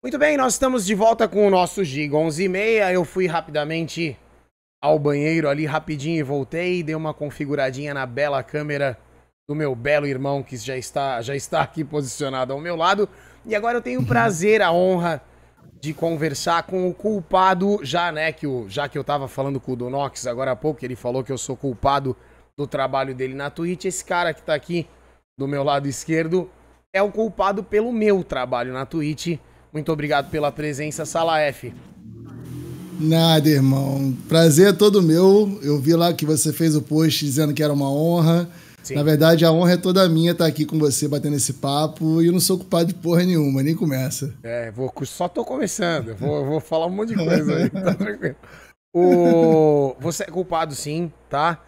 Muito bem, nós estamos de volta com o nosso Giga 11 e meia. Eu fui rapidamente ao banheiro ali rapidinho e voltei, dei uma configuradinha na bela câmera do meu belo irmão que já está, já está aqui posicionado ao meu lado. E agora eu tenho o prazer, a honra de conversar com o culpado, já, né, que o, já que eu tava falando com o Donox agora há pouco, ele falou que eu sou culpado do trabalho dele na Twitch. Esse cara que tá aqui do meu lado esquerdo é o culpado pelo meu trabalho na Twitch. Muito obrigado pela presença, Sala F. Nada, irmão. Prazer é todo meu. Eu vi lá que você fez o post dizendo que era uma honra. Sim. Na verdade, a honra é toda minha estar aqui com você batendo esse papo e eu não sou culpado de porra nenhuma, nem começa. É, vou, só tô começando. Vou, vou falar um monte de coisa aí, tá tranquilo. O, você é culpado sim, tá?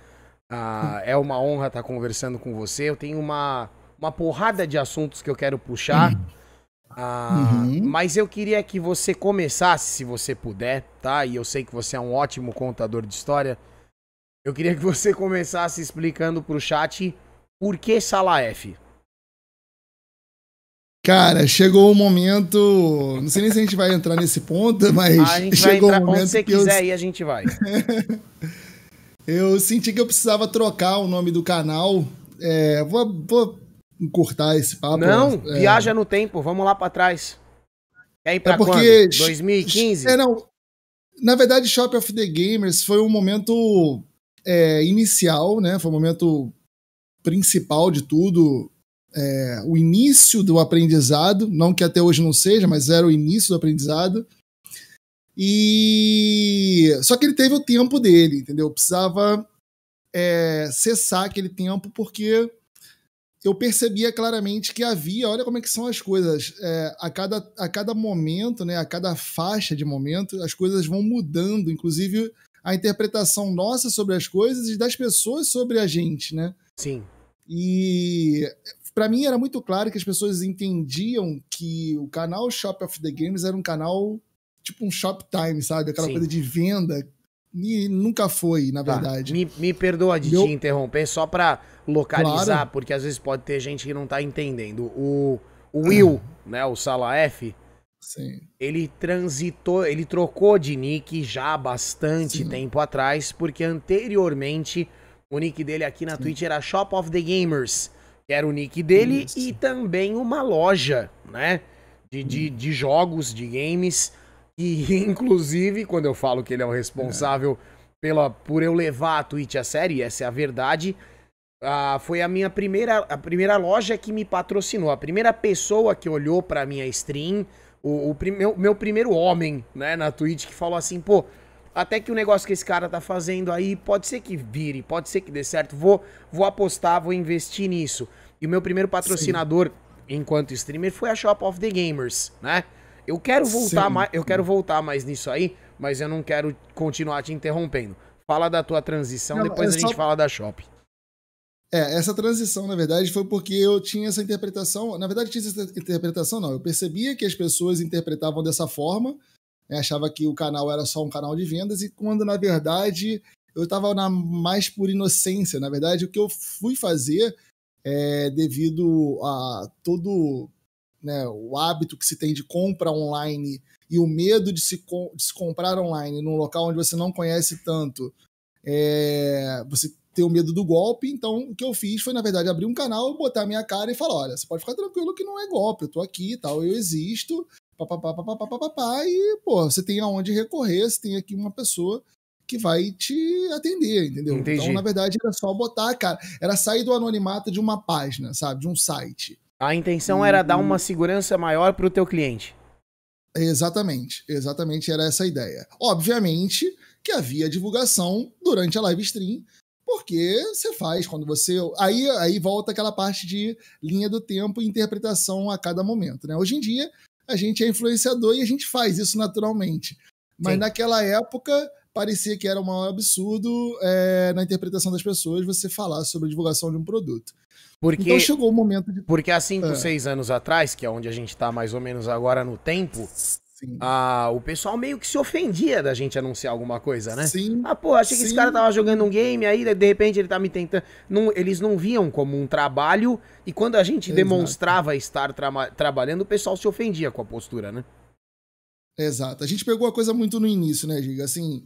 Ah, é uma honra estar conversando com você. Eu tenho uma, uma porrada de assuntos que eu quero puxar. Ah, uhum. Mas eu queria que você começasse, se você puder, tá? E eu sei que você é um ótimo contador de história. Eu queria que você começasse explicando pro chat por que Sala F. Cara, chegou o momento. Não sei nem se a gente vai entrar nesse ponto, mas. A gente chegou vai entrar o momento onde você quiser eu... a gente vai. eu senti que eu precisava trocar o nome do canal. É, vou, vou encurtar esse papo. Não, é... viaja no tempo, vamos lá para trás. Quer ir pra é porque, quando? 2015? É, não. Na verdade, Shop of the Gamers foi um momento é, inicial, né? Foi o um momento principal de tudo. É, o início do aprendizado, não que até hoje não seja, mas era o início do aprendizado. E só que ele teve o tempo dele, entendeu? Precisava é, cessar aquele tempo porque eu percebia claramente que havia, olha como é que são as coisas, é, a, cada, a cada momento, né, a cada faixa de momento, as coisas vão mudando, inclusive a interpretação nossa sobre as coisas e das pessoas sobre a gente, né? Sim. E para mim era muito claro que as pessoas entendiam que o canal Shop of the Games era um canal tipo um Shoptime, sabe? Aquela Sim. coisa de venda nunca foi, na tá. verdade. Me, me perdoa de Meu... te interromper, só pra localizar, claro. porque às vezes pode ter gente que não tá entendendo. O, o Will, né, o Sala F, Sim. ele transitou, ele trocou de nick já há bastante Sim. tempo atrás, porque anteriormente o nick dele aqui na Sim. Twitch era Shop of the Gamers, que era o nick dele, Isso. e também uma loja, né, de, de, de jogos, de games e, inclusive, quando eu falo que ele é o responsável pela, por eu levar a Twitch a série, essa é a verdade, uh, foi a minha primeira, a primeira loja que me patrocinou. A primeira pessoa que olhou pra minha stream, o, o meu, meu primeiro homem, né, na Twitch, que falou assim, pô, até que o negócio que esse cara tá fazendo aí, pode ser que vire, pode ser que dê certo, vou, vou apostar, vou investir nisso. E o meu primeiro patrocinador, Sim. enquanto streamer, foi a Shop of the Gamers, né? Eu quero voltar mais, eu quero voltar mais nisso aí, mas eu não quero continuar te interrompendo. Fala da tua transição, não, depois é a gente fala da Shop. É, essa transição, na verdade, foi porque eu tinha essa interpretação. Na verdade, tinha essa interpretação, não. Eu percebia que as pessoas interpretavam dessa forma, né, achava que o canal era só um canal de vendas, e quando, na verdade, eu estava na mais por inocência. Na verdade, o que eu fui fazer é devido a todo né, o hábito que se tem de compra online e o medo de se, de se comprar online num local onde você não conhece tanto, é, você ter o medo do golpe. Então, o que eu fiz foi, na verdade, abrir um canal, botar a minha cara e falar: olha, você pode ficar tranquilo que não é golpe, eu tô aqui e tal, eu existo, papapá, papapá, papapá, e, pô, você tem aonde recorrer, você tem aqui uma pessoa que vai te atender, entendeu? Entendi. Então, na verdade, era só botar, cara, era sair do anonimato de uma página, sabe, de um site. A intenção era dar uma segurança maior para o teu cliente. Exatamente, exatamente era essa a ideia. Obviamente que havia divulgação durante a live stream, porque você faz quando você. Aí, aí volta aquela parte de linha do tempo e interpretação a cada momento. Né? Hoje em dia, a gente é influenciador e a gente faz isso naturalmente. Mas Sim. naquela época, parecia que era um maior absurdo é, na interpretação das pessoas você falar sobre a divulgação de um produto. Porque, então chegou o momento de. Porque há 5, 6 é. anos atrás, que é onde a gente tá mais ou menos agora no tempo, ah, o pessoal meio que se ofendia da gente anunciar alguma coisa, né? Sim. Ah, pô, achei que esse cara tava jogando um game, aí de repente ele tá me tentando. Não, eles não viam como um trabalho, e quando a gente Exato. demonstrava estar tra trabalhando, o pessoal se ofendia com a postura, né? Exato. A gente pegou a coisa muito no início, né, Giga? Assim,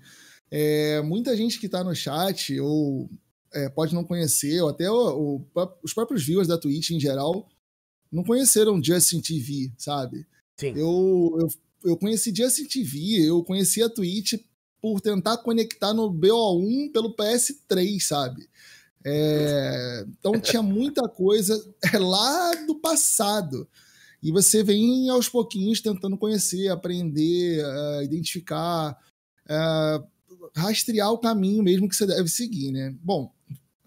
é, muita gente que tá no chat ou é, pode não conhecer, ou até o, o, os próprios viewers da Twitch em geral, não conheceram Justin TV, sabe? Sim. Eu, eu, eu conheci Justin TV, eu conheci a Twitch por tentar conectar no BO1 pelo PS3, sabe? É, então tinha muita coisa é, lá do passado. E você vem aos pouquinhos tentando conhecer, aprender, uh, identificar, uh, rastrear o caminho mesmo que você deve seguir, né? Bom,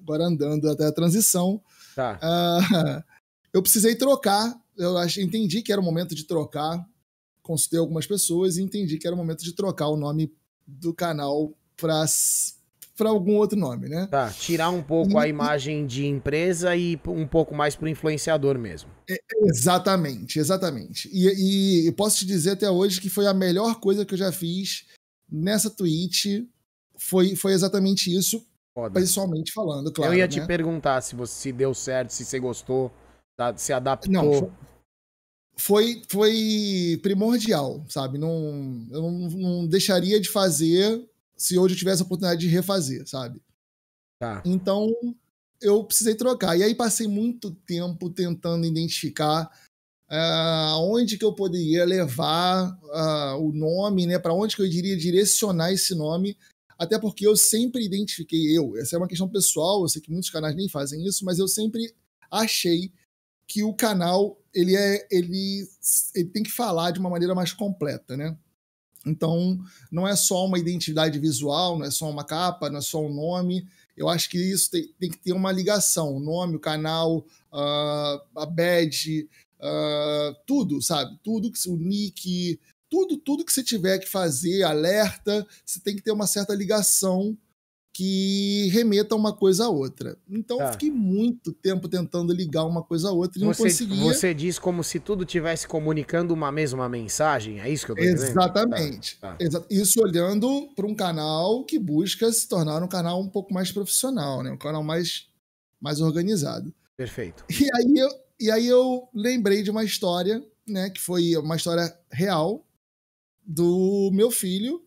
agora andando até a transição, tá. uh, eu precisei trocar. Eu entendi que era o momento de trocar. Consultei algumas pessoas e entendi que era o momento de trocar o nome do canal para para algum outro nome, né? Tá, tirar um pouco e, a imagem de empresa e um pouco mais para o influenciador mesmo. É, exatamente, exatamente. E, e posso te dizer até hoje que foi a melhor coisa que eu já fiz nessa Twitch. Foi, foi exatamente isso, Foda. pessoalmente falando, claro. Eu ia né? te perguntar se você se deu certo, se você gostou, tá, se adaptou. Não, foi, foi primordial, sabe? Não, eu não, não, deixaria de fazer se hoje eu tivesse a oportunidade de refazer, sabe? Tá. Então, eu precisei trocar. E aí passei muito tempo tentando identificar uh, aonde que eu poderia levar uh, o nome, né? Para onde que eu iria direcionar esse nome. Até porque eu sempre identifiquei eu. Essa é uma questão pessoal. Eu sei que muitos canais nem fazem isso, mas eu sempre achei que o canal ele é ele, ele tem que falar de uma maneira mais completa, né? Então, não é só uma identidade visual, não é só uma capa, não é só um nome. Eu acho que isso tem, tem que ter uma ligação. O nome, o canal, uh, a badge, uh, tudo, sabe? Tudo, o nick, tudo, tudo que você tiver que fazer, alerta, você tem que ter uma certa ligação que remeta uma coisa a outra. Então tá. fiquei muito tempo tentando ligar uma coisa a outra e você, não conseguia. Você diz como se tudo tivesse comunicando uma mesma mensagem, é isso que eu tô Exatamente. Tá. Tá. Isso olhando para um canal que busca se tornar um canal um pouco mais profissional, né? Um canal mais, mais organizado. Perfeito. E aí eu, e aí eu lembrei de uma história, né? Que foi uma história real do meu filho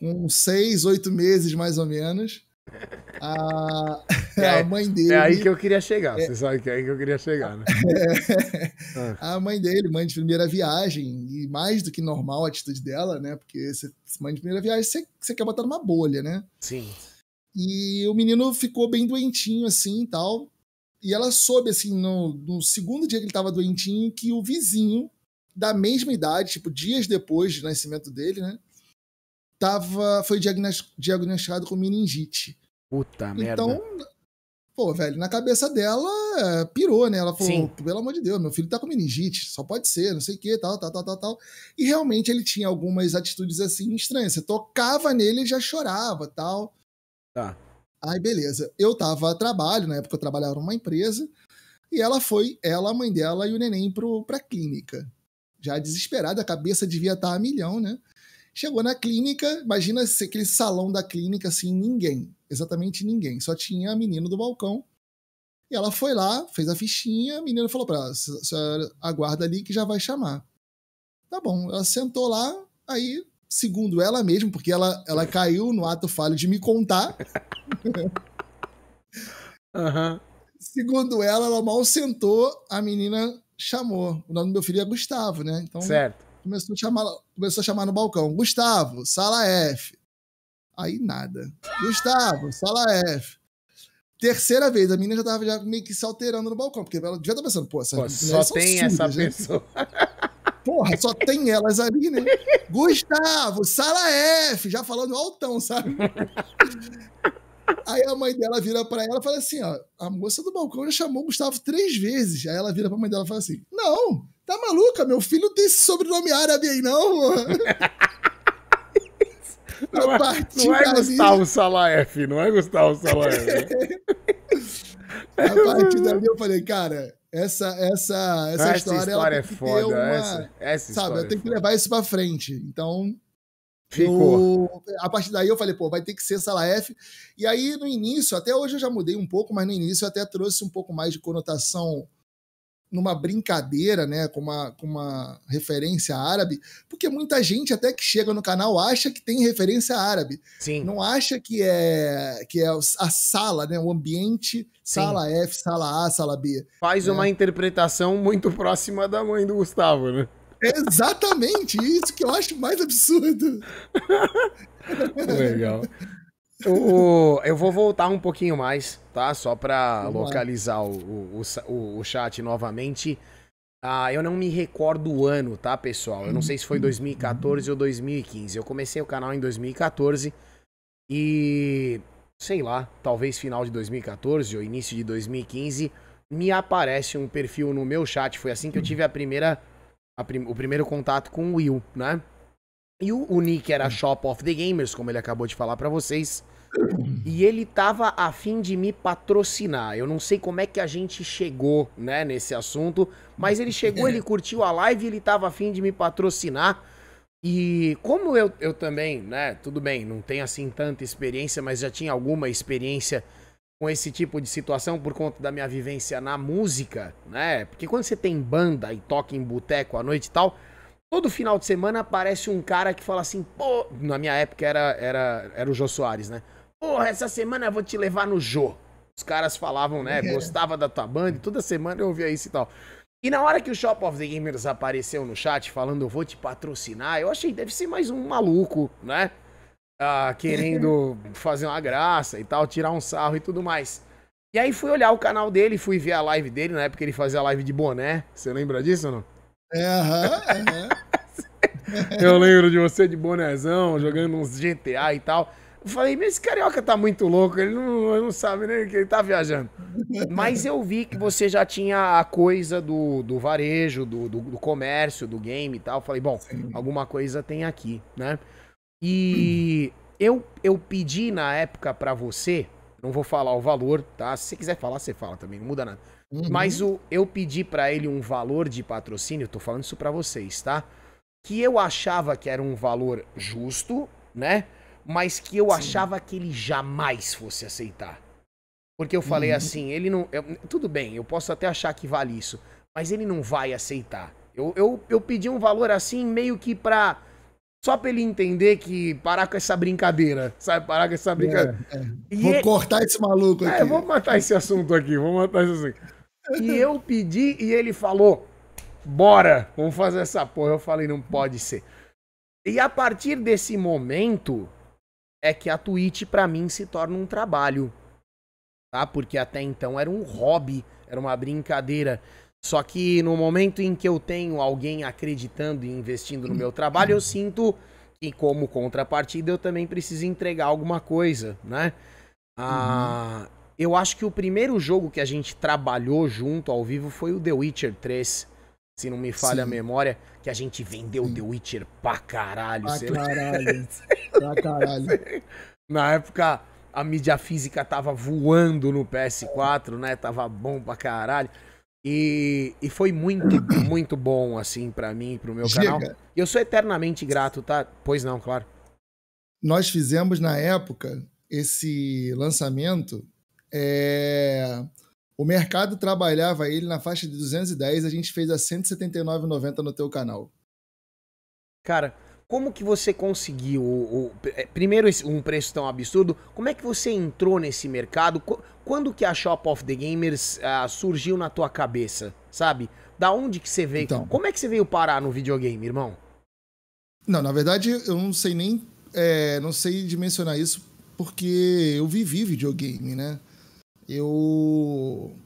com seis, oito meses mais ou menos. A, é, a mãe dele. É aí que eu queria chegar, é, você sabe que é aí que eu queria chegar, né? É, a mãe dele, mãe de primeira viagem, e mais do que normal a atitude dela, né? Porque você, mãe de primeira viagem, você, você quer botar numa bolha, né? Sim. E o menino ficou bem doentinho assim e tal. E ela soube, assim, no, no segundo dia que ele tava doentinho, que o vizinho da mesma idade, tipo, dias depois do nascimento dele, né? tava, foi diagnosticado com meningite. Puta merda. Então, pô, velho, na cabeça dela é, pirou, né? Ela falou, Sim. pelo amor de Deus, meu filho tá com meningite, só pode ser, não sei o que, tal, tal, tal, tal, tal. E realmente ele tinha algumas atitudes assim estranhas. Você tocava nele e já chorava, tal. Tá. Aí, beleza. Eu tava a trabalho, na época eu trabalhava numa empresa, e ela foi, ela, a mãe dela e o neném pro, pra clínica. Já desesperada, a cabeça devia estar a milhão, né? Chegou na clínica, imagina aquele salão da clínica, assim, ninguém, exatamente ninguém, só tinha a menina do balcão. E ela foi lá, fez a fichinha, a menina falou para ela: senhora aguarda ali que já vai chamar. Tá bom, ela sentou lá, aí, segundo ela mesma, porque ela, ela caiu no ato falho de me contar. uhum. Segundo ela, ela mal sentou, a menina chamou. O nome do meu filho é Gustavo, né? Então, certo começou a chamar, começou a chamar no balcão: Gustavo, sala F. Aí nada. Gustavo, sala F. Terceira vez, a menina já tava já meio que se alterando no balcão, porque ela devia estar pensando, pô, essa pô, só tem essa né? pessoa. Porra, só tem elas ali, né? Gustavo, sala F, já falando altão, sabe? Aí a mãe dela vira para ela e fala assim: ó, a moça do balcão já chamou o Gustavo três vezes. Aí ela vira pra mãe dela e fala assim: não, Tá maluca? Meu filho tem esse sobrenome árabe aí, não? não, é, não é Gustavo Salaef, não é Gustavo Salaef. a partir dali eu falei, cara, essa, essa, essa, essa história, história é foda. Uma, essa, essa sabe, eu tenho é que levar isso pra frente. Então, Ficou. A partir daí eu falei, pô, vai ter que ser Salaef. E aí, no início, até hoje eu já mudei um pouco, mas no início eu até trouxe um pouco mais de conotação numa brincadeira, né, com uma, com uma referência árabe, porque muita gente até que chega no canal acha que tem referência árabe. Sim. Não acha que é que é a sala, né, o ambiente, Sim. sala F, sala A, sala B. Faz né? uma interpretação muito próxima da mãe do Gustavo, né? Exatamente, isso que eu acho mais absurdo. Legal. O, eu vou voltar um pouquinho mais, tá? Só para localizar o, o, o, chat novamente. Ah, eu não me recordo o ano, tá, pessoal? Eu não sei se foi 2014 ou 2015. Eu comecei o canal em 2014 e sei lá, talvez final de 2014 ou início de 2015, me aparece um perfil no meu chat. Foi assim que eu tive a primeira, prim, o primeiro contato com o Will, né? E o, o nick era Shop of the Gamers, como ele acabou de falar para vocês. E ele tava afim de me patrocinar. Eu não sei como é que a gente chegou, né, nesse assunto, mas ele chegou, ele curtiu a live, ele tava afim de me patrocinar. E como eu, eu também, né, tudo bem, não tenho assim tanta experiência, mas já tinha alguma experiência com esse tipo de situação por conta da minha vivência na música, né? Porque quando você tem banda e toca em boteco à noite e tal, Todo final de semana aparece um cara que fala assim, pô, na minha época era, era, era o Jô Soares, né? Porra, essa semana eu vou te levar no Jô. Os caras falavam, né? É. Gostava da tua banda e toda semana eu ouvia isso e tal. E na hora que o Shop of the Gamers apareceu no chat falando eu vou te patrocinar, eu achei deve ser mais um maluco, né? Ah, querendo fazer uma graça e tal, tirar um sarro e tudo mais. E aí fui olhar o canal dele, fui ver a live dele, na época ele fazia a live de boné. Você lembra disso ou não? É, aham, aham. Eu lembro de você de bonezão, jogando uns GTA e tal. Eu falei, mas esse carioca tá muito louco, ele não, não sabe nem que ele tá viajando. Mas eu vi que você já tinha a coisa do, do varejo, do, do, do comércio, do game e tal. Eu falei, bom, Sim. alguma coisa tem aqui, né? E eu, eu pedi na época para você, não vou falar o valor, tá? Se você quiser falar, você fala também, não muda nada. Uhum. Mas o, eu pedi para ele um valor de patrocínio, tô falando isso para vocês, tá? Que eu achava que era um valor justo, né? Mas que eu Sim. achava que ele jamais fosse aceitar. Porque eu falei uhum. assim, ele não. Eu, tudo bem, eu posso até achar que vale isso, mas ele não vai aceitar. Eu, eu, eu pedi um valor assim, meio que pra. Só pra ele entender que parar com essa brincadeira, sabe? Parar com essa brincadeira. É, é. Vou cortar esse maluco é, aqui. É, vou matar esse assunto aqui, vou matar esse assunto. E eu pedi e ele falou: bora, vamos fazer essa porra. Eu falei: não pode ser. E a partir desse momento é que a Twitch para mim se torna um trabalho. Tá? Porque até então era um hobby, era uma brincadeira. Só que no momento em que eu tenho alguém acreditando e investindo no meu trabalho, eu sinto que, como contrapartida, eu também preciso entregar alguma coisa, né? Ah, uhum. Eu acho que o primeiro jogo que a gente trabalhou junto ao vivo foi o The Witcher 3. Se não me falha Sim. a memória, que a gente vendeu Sim. The Witcher pra caralho. Pra caralho. pra caralho. Na época, a mídia física tava voando no PS4, né? Tava bom pra caralho. E, e foi muito, muito bom, assim, para mim, pro meu canal. E eu sou eternamente grato, tá? Pois não, claro. Nós fizemos na época esse lançamento é... O mercado trabalhava ele na faixa de 210, a gente fez a 179,90 no teu canal. Cara, como que você conseguiu o, o, é, primeiro um preço tão absurdo? Como é que você entrou nesse mercado? Quando que a Shop of the Gamers uh, surgiu na tua cabeça, sabe? Da onde que você veio? Então, como é que você veio parar no videogame, irmão? Não, na verdade eu não sei nem é, não sei dimensionar isso porque eu vivi videogame, né? Eu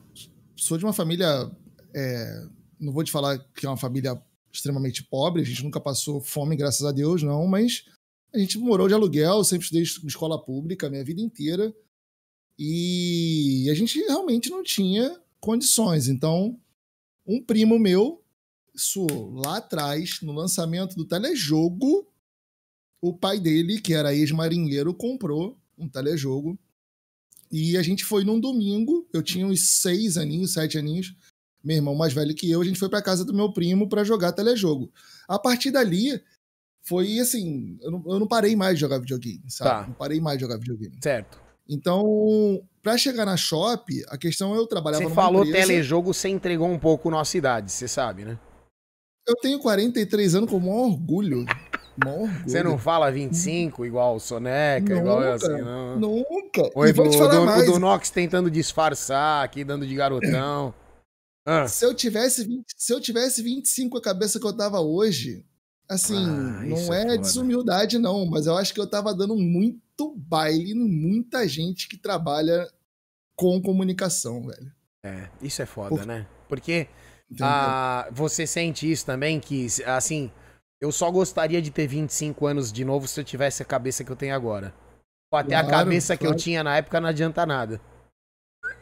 sou de uma família. É, não vou te falar que é uma família extremamente pobre, a gente nunca passou fome, graças a Deus, não, mas a gente morou de aluguel, sempre estudei em escola pública a minha vida inteira. E a gente realmente não tinha condições. Então, um primo meu, isso lá atrás, no lançamento do telejogo, o pai dele, que era ex-marinheiro, comprou um telejogo e a gente foi num domingo, eu tinha uns seis aninhos, sete aninhos, meu irmão mais velho que eu, a gente foi para casa do meu primo para jogar telejogo. A partir dali, foi assim, eu não, eu não, parei mais de jogar videogame, sabe? Tá. Não parei mais de jogar videogame. Certo. Então, para chegar na Shop, a questão é eu trabalhava Você falou empresa- telejogo, você entregou um pouco nossa idade, você sabe, né? Eu tenho 43 anos com o maior orgulho. Maior orgulho. Você não fala 25 igual o Soneca, igual eu assim, não. Nunca. Oi, e vou do, te falar do, mais. o do Nox tentando disfarçar aqui, dando de garotão. Ah, Se eu tivesse 20, se eu tivesse 25 com a cabeça que eu tava hoje, assim, Ah, não é é, desumildade não, mas eu acho que eu tava dando muito baile em muita gente que trabalha com comunicação, velho. é, isso é foda, Por- né? Porque Entendeu? ah, você sente isso também, que, assim, eu só gostaria de ter 25 anos de novo se eu tivesse a cabeça que eu tenho agora. Pô, até a Claro, cabeça que eu claro. tinha na época não adianta nada.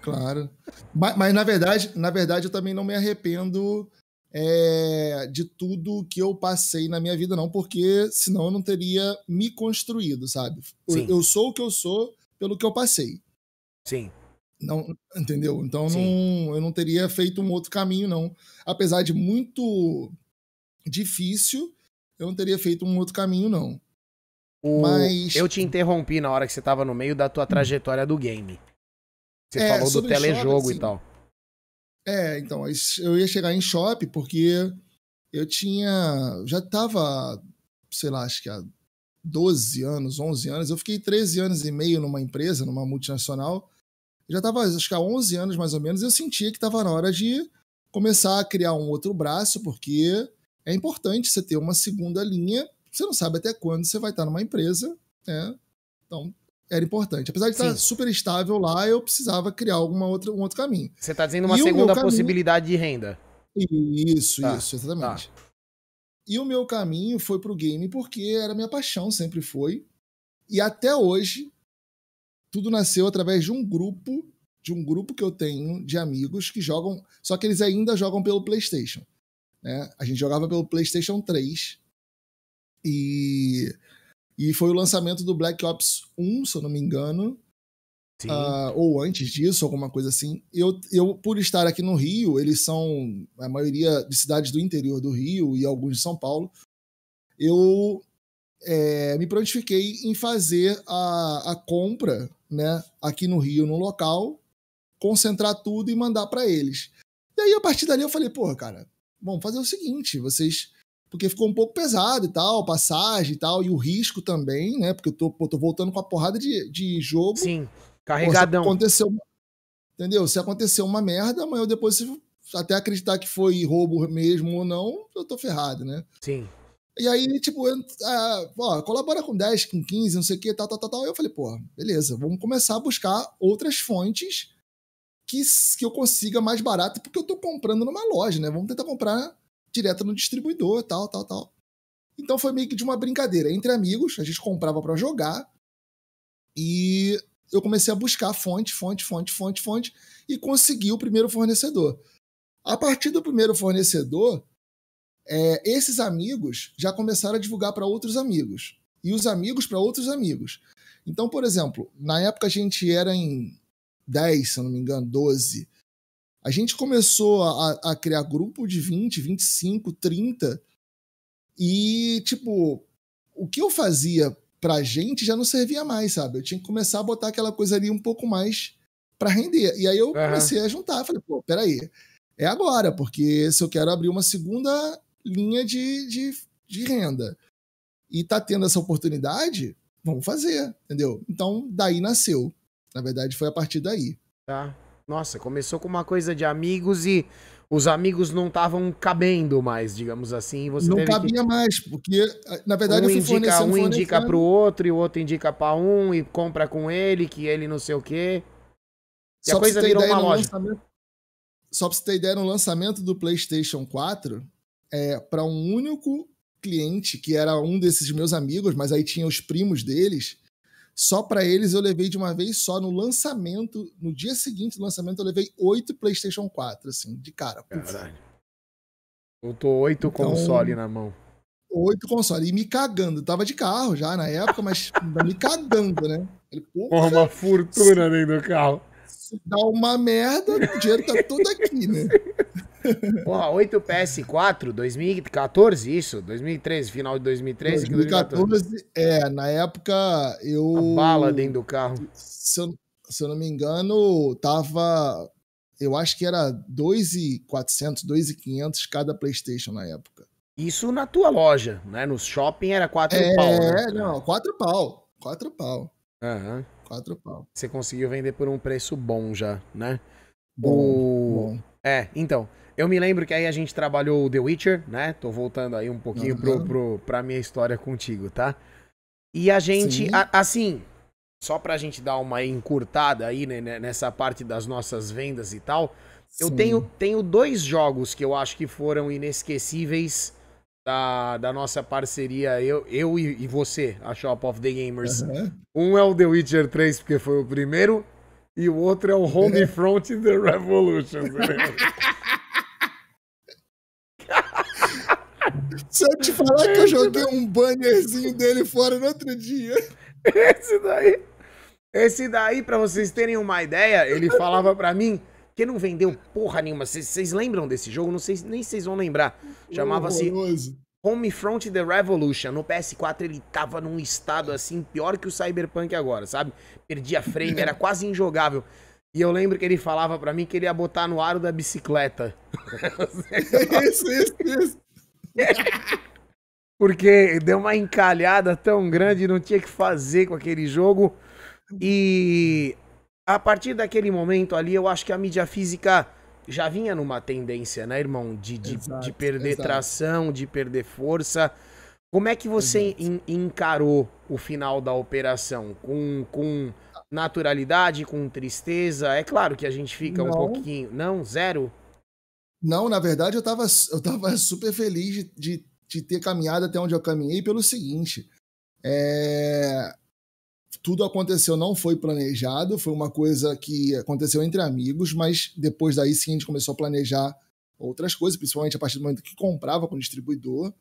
Claro. Mas, mas, na verdade, na verdade, eu também não me arrependo é, de tudo que eu passei na minha vida, não, porque senão eu não teria me construído, sabe? Eu, eu sou o que eu sou pelo que eu passei. Sim. Não, entendeu? Então Sim. não, eu não teria feito um outro caminho, não. Apesar de muito difícil, eu não teria feito um outro caminho, não. O- Mas- Eu te interrompi na hora que você tava no meio da tua trajetória do game. Você É, falou do telejogo shopping, e tal. É, então, eu ia chegar em shopping porque eu tinha. Já tava, sei lá, acho que há 12 anos, 11 anos. Eu fiquei 13 anos e meio numa empresa, numa multinacional. Já tava, acho que há 11 anos mais ou menos. Eu sentia que tava na hora de começar a criar um outro braço, porque é importante você ter uma segunda linha. Você não sabe até quando você vai estar numa empresa, né? Então, era importante. Apesar de estar Sim. super estável lá, eu precisava criar alguma outra, um outro caminho. Você tá dizendo uma E segunda caminho- possibilidade de renda. Isso, Tá, isso, exatamente. E o meu caminho foi pro game porque era minha paixão, sempre foi. E até hoje, tudo nasceu através de um grupo, de um grupo que eu tenho de amigos que jogam, só que eles ainda jogam pelo PlayStation. Né? A gente jogava pelo PlayStation 3 e, e foi o lançamento do Black Ops 1, se eu não me engano, ah, ou antes disso, alguma coisa assim. Eu, eu, por estar aqui no Rio, eles são a maioria de cidades do interior do Rio e alguns de São Paulo. Eu é, me prontifiquei em fazer a, a compra, né, aqui no Rio, no local, concentrar tudo e mandar para eles. E aí, a partir dali, eu falei, porra, cara, vamos fazer o seguinte, vocês. Porque ficou um pouco pesado e tal, passagem e tal, e o risco também, né? Porque eu tô, pô, tô voltando com a porrada de, de jogo. Sim. Pô, Carregadão. se aconteceu, entendeu? Se aconteceu uma merda, amanhã eu depois, se até acreditar que foi roubo mesmo ou não, eu tô ferrado, né? Sim. E aí, tipo, eu, ah, ó, colabora com 10, com 15, não sei o que, tal, tal, tal, tal. Eu falei, pô, beleza, vamos começar a buscar outras fontes que, que eu consiga mais barato, porque eu tô comprando numa loja, né? Vamos tentar comprar direto no distribuidor, tal, tal, tal. Então foi meio que de uma brincadeira entre amigos, a gente comprava pra jogar e eu comecei a buscar fonte, fonte, fonte, fonte, fonte e consegui o primeiro fornecedor. A partir do primeiro fornecedor, é, esses amigos já começaram a divulgar para outros amigos. E os amigos para outros amigos. Então, por exemplo, na época a gente era em 10, se eu não me engano, 12. A gente começou a, a criar grupo de 20, 25, 30. E, tipo, o que eu fazia pra gente já não servia mais, sabe? Eu tinha que começar a botar aquela coisa ali um pouco mais pra render. E aí eu Aham. comecei a juntar. Falei, pô, peraí. É agora, porque se eu quero abrir uma segunda linha de, de, de renda e tá tendo essa oportunidade, vamos fazer, entendeu? Então, daí nasceu. Na verdade, foi a partir daí. Tá. Nossa, começou com uma coisa de amigos e os amigos não estavam cabendo mais, digamos assim. Você não teve que... cabia mais, porque, na verdade, um eu fui indica, um indica fornecendo. pro outro e o outro indica pra um e compra com ele, que ele não sei o quê. E a Só pra coisa virou ideia, uma loja. lançamento- Só pra você ter ideia, no lançamento do PlayStation 4, é, para um único cliente, que era um desses meus amigos, mas aí tinha os primos deles, só para eles eu levei de uma vez só no lançamento, no dia seguinte do lançamento, eu levei oito PlayStation 4, assim, de cara. Caralho. Botou oito Então- console na mão. Oito consoles. E me cagando. Tava de carro já na época, mas me cagando, né? Pô, Porra, uma fortuna dentro do carro. se dá uma merda, o dinheiro tá todo aqui, né? Porra, 8 PS4, 2014, isso? 2013, final de 2013 2014, 2014. É, na época eu. A bala dentro do carro. Se eu, se eu não me engano, tava. Eu acho que era 2,400, 2,500 cada PlayStation na época. Isso na tua loja, né? No shopping era 4 é, pau. Né? É, não, 4 pau. 4 pau. Aham. Uhum. 4 pau. Você conseguiu vender por um preço bom já, né? Bom, o... bom. É, então. Eu me lembro que aí a gente trabalhou The Witcher, né? Tô voltando aí um pouquinho uhum. pro, pro, pra minha história contigo, tá? E a gente, a, assim, só pra gente dar uma encurtada aí né, né nessa parte das nossas vendas e tal, Sim. eu tenho, tenho dois jogos que eu acho que foram inesquecíveis da, da nossa parceria, eu, eu e, e você, a Shop of the Gamers. Uhum. Um é o The Witcher 3, porque foi o primeiro, e o outro é o Homefront The Revolution. Se eu te falar que eu joguei um bannerzinho dele fora no outro dia. Esse daí. Esse daí, pra vocês terem uma ideia, ele falava pra mim que não vendeu porra nenhuma. Vocês lembram desse jogo? Não sei nem vocês vão lembrar. Chamava-se Homefront The Revolution. No PS4 ele tava num estado assim, pior que o Cyberpunk agora, sabe? Perdia frame, era quase injogável. E eu lembro que ele falava para mim que ele ia botar no aro da bicicleta. isso, isso, isso. Porque deu uma encalhada tão grande, não tinha que fazer com aquele jogo. E a partir daquele momento ali, eu acho que a mídia física já vinha numa tendência, né, irmão? De, de, exato, de perder exato. tração, de perder força. Como é que você encarou o final da operação? Com, com naturalidade, com tristeza? É claro que a gente fica Não. um pouquinho. Não, zero? Não, na verdade eu tava, eu tava super feliz de, de, de ter caminhado até onde eu caminhei pelo seguinte. É... Tudo aconteceu, não foi planejado, foi uma coisa que aconteceu entre amigos, mas depois daí sim a gente começou a planejar outras coisas, principalmente a partir do momento que comprava com o distribuidor.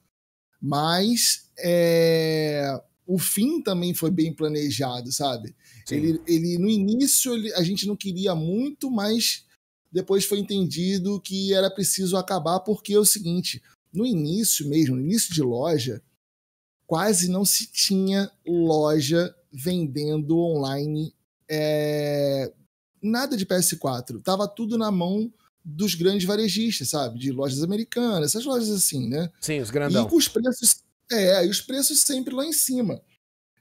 Mas é... o fim também foi bem planejado, sabe? Ele, ele, no início ele, a gente não queria muito, mas depois foi entendido que era preciso acabar, porque é o seguinte: no início mesmo, no início de loja, quase não se tinha loja vendendo online é, nada de PS4. Tava tudo na mão dos grandes varejistas, sabe? De lojas americanas, essas lojas assim, né? Sim, os grandão. E com os preços. É, e os preços sempre lá em cima.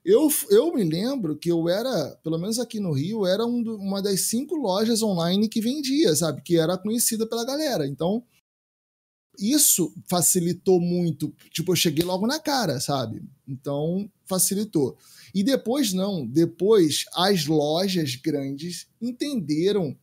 Eu, eu me lembro que eu era, pelo menos aqui no Rio, era um, uma das cinco lojas online que vendia, sabe? Que era conhecida pela galera. Então, isso facilitou muito. Tipo, eu cheguei logo na cara, sabe? Então, facilitou. E depois, não. Depois, as lojas grandes entenderam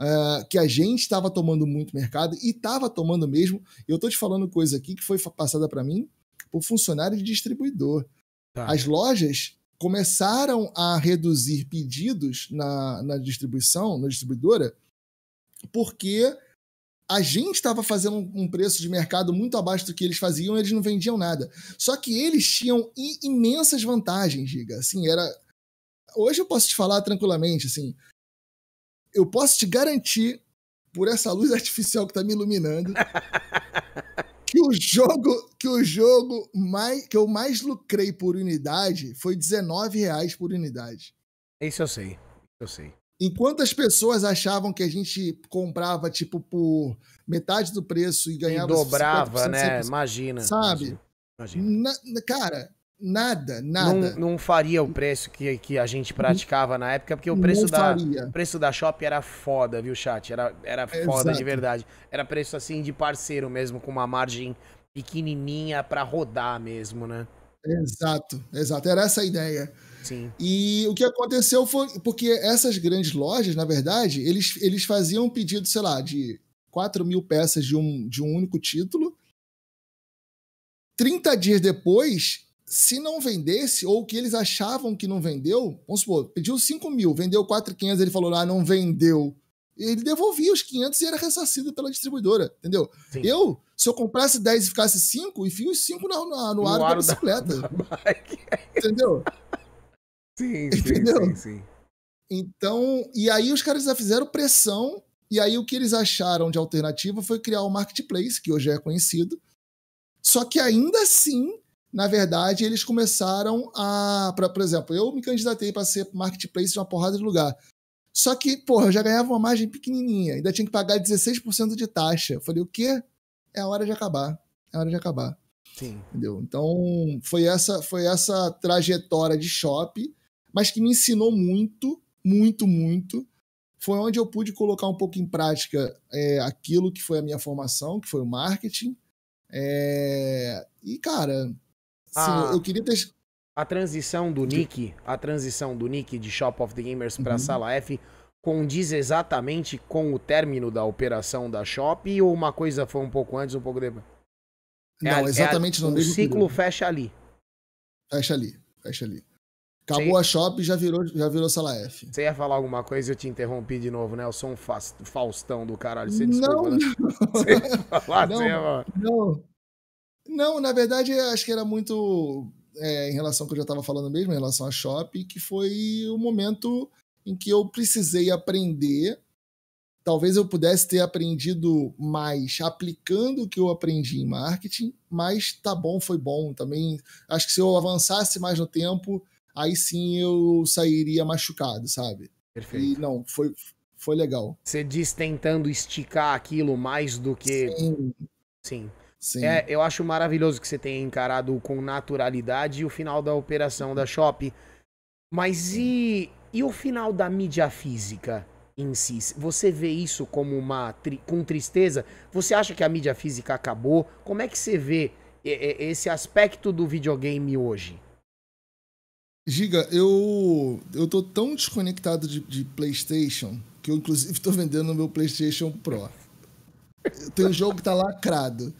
uh, que a gente estava tomando muito mercado e estava tomando mesmo. Eu tô te falando coisa aqui que foi passada para mim por funcionário de distribuidor. Tá. As lojas começaram a reduzir pedidos na, na distribuição, na distribuidora, porque a gente estava fazendo um preço de mercado muito abaixo do que eles faziam e eles não vendiam nada. Só que eles tinham imensas vantagens, Giga. Assim, era. Hoje eu posso te falar tranquilamente, assim. Eu posso te garantir, por essa luz artificial que está me iluminando, que o jogo que o jogo mais que eu mais lucrei por unidade foi 19 reais por unidade. Isso eu sei, eu sei. Enquanto as pessoas achavam que a gente comprava tipo por metade do preço e ganhava e dobrava, né? Imagina. Sabe? Imagina. Na, cara, Nada, nada. Não, não, faria o preço que, que a gente praticava na época, porque o preço, da, preço da Shop era foda, viu, chat? Era, era foda Exato. de verdade. Era preço assim de parceiro mesmo, com uma margem pequenininha para rodar mesmo, né? Exato, exato. Era essa a ideia. Sim. E o que aconteceu foi porque essas grandes lojas, na verdade, eles, eles faziam um pedido, sei lá, de 4 mil peças de um, de um único título. 30 dias depois, se não vendesse, ou que eles achavam que não vendeu, vamos supor, pediu 5 mil, vendeu 4,500, ele falou, ah, não vendeu. Ele devolvia os 500 e era ressarcido pela distribuidora, entendeu? Sim. Eu, se eu comprasse 10 e ficasse 5, enfio os 5 no, no, no, aro da bicicleta. Da... entendeu? Sim, entendeu? sim, sim, sim. Então, e aí os caras já fizeram pressão E aí o que eles acharam de alternativa foi criar o marketplace, que hoje é conhecido. Só que ainda assim, na verdade, eles começaram a, pra, por exemplo, eu me candidatei para ser marketplace de uma porrada de lugar. Só que, porra, eu já ganhava uma margem pequenininha, ainda tinha que pagar 16% de taxa. Eu falei, o quê? É a hora de acabar. É a hora de acabar. Sim. Entendeu? Então, foi essa, foi essa trajetória de shopping, mas que me ensinou muito, muito, muito. Foi onde eu pude colocar um pouco em prática é, aquilo que foi a minha formação, que foi o marketing. É... E, cara, Ah. eu queria ter. A transição do Nick, a transição do Nick de Shop of the Gamers para Uhum. Sala F condiz exatamente com o término da operação da Shop ou uma coisa foi um pouco antes, um pouco depois? É a- Não, é exatamente a, no O mesmo ciclo período. fecha ali. Fecha ali, fecha ali. Acabou a shop e já virou, já virou sala F. Você ia falar alguma coisa e eu te interrompi de novo, né? Eu sou um fas- Faustão do caralho. Você Não, desculpa, né? Você ia falar, Não. você ia falar. Não. Não, na verdade, acho que era muito é, em relação ao que eu já estava falando mesmo, em relação à shop, que foi o momento em que eu precisei aprender. Talvez eu pudesse ter aprendido mais aplicando o que eu aprendi em marketing, mas tá bom, foi bom também. Acho que se eu avançasse mais no tempo, aí sim eu sairia machucado, sabe? Perfeito. E não, foi, foi legal. Você diz tentando esticar aquilo mais do que. Sim, Sim. Sim. É, eu acho maravilhoso que você tenha encarado com naturalidade o final da operação da Shop. Mas e, e o final da mídia física em si? Você vê isso como uma com tristeza? Você acha que a mídia física acabou? Como é que você vê esse aspecto do videogame hoje? Giga, eu, eu tô tão desconectado de, de PlayStation que eu, inclusive, tô vendendo o meu PlayStation Pro. Tem um jogo que tá lacrado.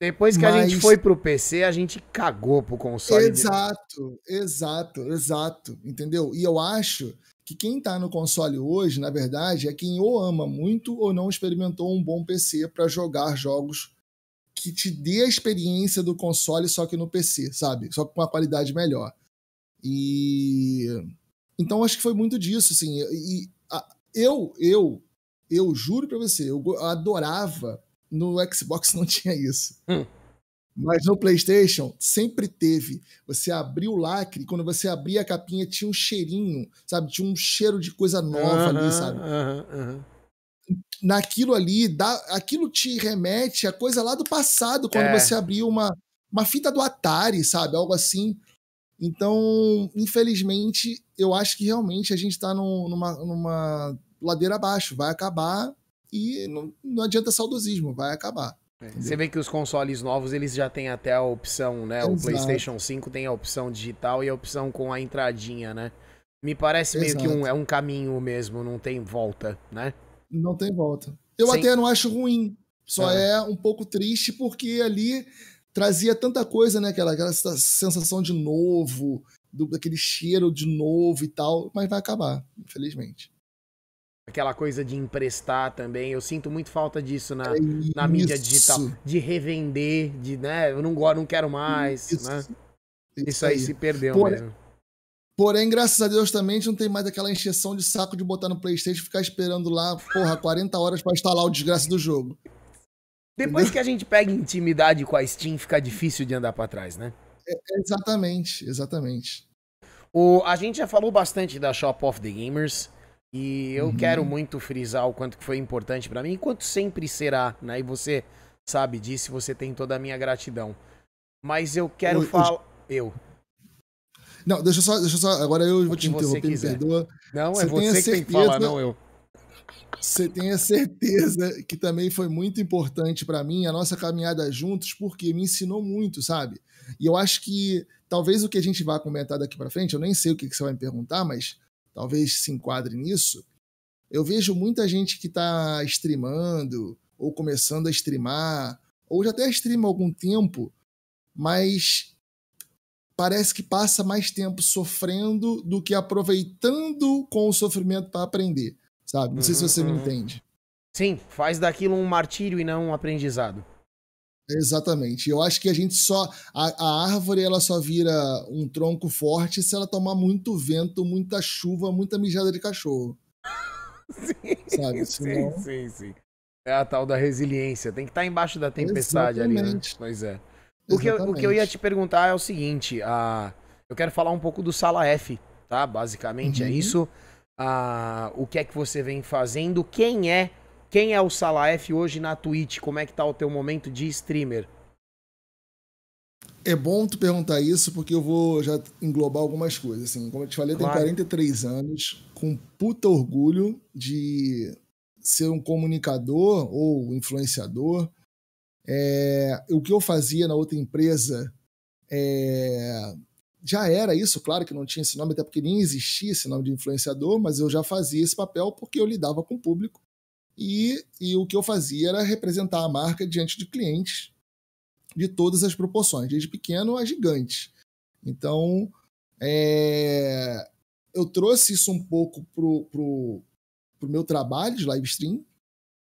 Depois que a gente Mas- foi pro PC, a gente cagou pro console. Exato, exato, exato. Entendeu? E eu acho que quem tá no console hoje, na verdade, é quem ou ama muito ou não experimentou um bom PC para jogar jogos que te dê a experiência do console só que no PC, sabe? Só com uma qualidade melhor. E então acho que foi muito disso, assim. E a- eu, eu, eu juro pra você, eu adorava no Xbox não tinha isso. Hum. Mas no PlayStation sempre teve. Você abriu o lacre, quando você abria a capinha tinha um cheirinho, sabe? Tinha um cheiro de coisa nova ali, sabe? naquilo ali, dá, aquilo te remete a coisa lá do passado, quando É. você abriu uma, uma fita do Atari, sabe? Algo assim. Então, infelizmente, eu acho que realmente a gente está numa, numa ladeira abaixo. Vai acabar e não, não adianta saudosismo, vai acabar. Você vê que os consoles novos, eles já têm até a opção, né? O Exato. PlayStation 5 tem a opção digital e a opção com a entradinha, né? Me parece meio que Exato. um, é um caminho mesmo, não tem volta, né? Não tem volta. Eu Sim. até não acho ruim. Só É. é um pouco triste porque ali trazia tanta coisa, né? Aquela, aquela sensação de novo, do, daquele cheiro de novo e tal. Mas vai acabar, infelizmente. Aquela coisa de emprestar também. Eu sinto muito falta disso na, É na mídia digital. De revender, de, né? Eu não gosto, não quero mais, Isso, né? isso Isso aí se perdeu Porém- mesmo. Porém, graças a Deus também a gente não tem mais aquela encheção de saco de botar no Playstation e ficar esperando lá, porra, 40 horas pra instalar o desgraça do jogo. Depois que a gente pega intimidade com a Steam, fica difícil de andar pra trás, né? Exatamente, exatamente. O, a gente já falou bastante da Shop of the Gamers e eu Uhum. quero muito frisar o quanto que foi importante pra mim, e quanto sempre será, né? E você sabe disso, você tem toda a minha gratidão. Mas eu quero falar. Eu. Não, deixa eu só, deixa eu só. Agora eu vou te interromper, me perdoa. Não, Você é você que tem que certeza- falar, não eu. Você tenha certeza que também foi muito importante pra mim a nossa caminhada juntos, porque me ensinou muito, sabe? E eu acho que talvez o que a gente vai comentar daqui pra frente, eu nem sei o que, que você vai me perguntar, mas talvez se enquadre nisso. Eu vejo muita gente que tá streamando, ou começando a streamar, ou já até streama há algum tempo, mas parece que passa mais tempo sofrendo do que aproveitando com o sofrimento para aprender, sabe? Não sei se Uhum, você me uhum. entende. Sim, faz daquilo um martírio e não um aprendizado. Exatamente. Eu acho que a gente só. A, a árvore ela só vira um tronco forte se ela tomar muito vento, muita chuva, muita mijada de cachorro. Sim, sabe? Senão... sim, sim, sim. É a tal da resiliência. Tem que estar tá embaixo da tempestade Exatamente. ali, né? Pois é. O que, eu, o que eu ia te perguntar é o seguinte: a, eu quero falar um pouco do Sala F, tá? Basicamente é uhum. é isso. A, o que é que você vem fazendo? Quem é quem é o Sala F hoje na Twitch? Como é que tá o teu momento de streamer? É bom tu perguntar isso porque eu vou já englobar algumas coisas. Assim, como eu te falei, eu tenho 43 anos, com puta orgulho de ser um comunicador ou influenciador. É, o que eu fazia na outra empresa é, já era isso, claro que não tinha esse nome, até porque nem existia esse nome de influenciador, mas eu já fazia esse papel porque eu lidava com o público e, e o que eu fazia era representar a marca diante de clientes de todas as proporções, desde pequeno a gigante. Então, é, eu trouxe isso um pouco pro, pro, pro meu trabalho de live stream.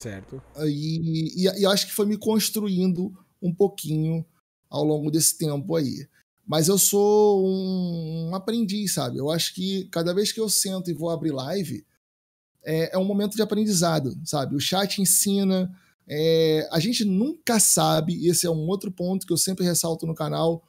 Certo. E, e, e acho que foi me construindo um pouquinho ao longo desse tempo aí. Mas eu sou um, um, aprendiz, sabe? Eu acho que cada vez que eu sento e vou abrir live, é, é um momento de aprendizado, sabe? O chat ensina. É, a gente nunca sabe, esse é um outro ponto que eu sempre ressalto no canal.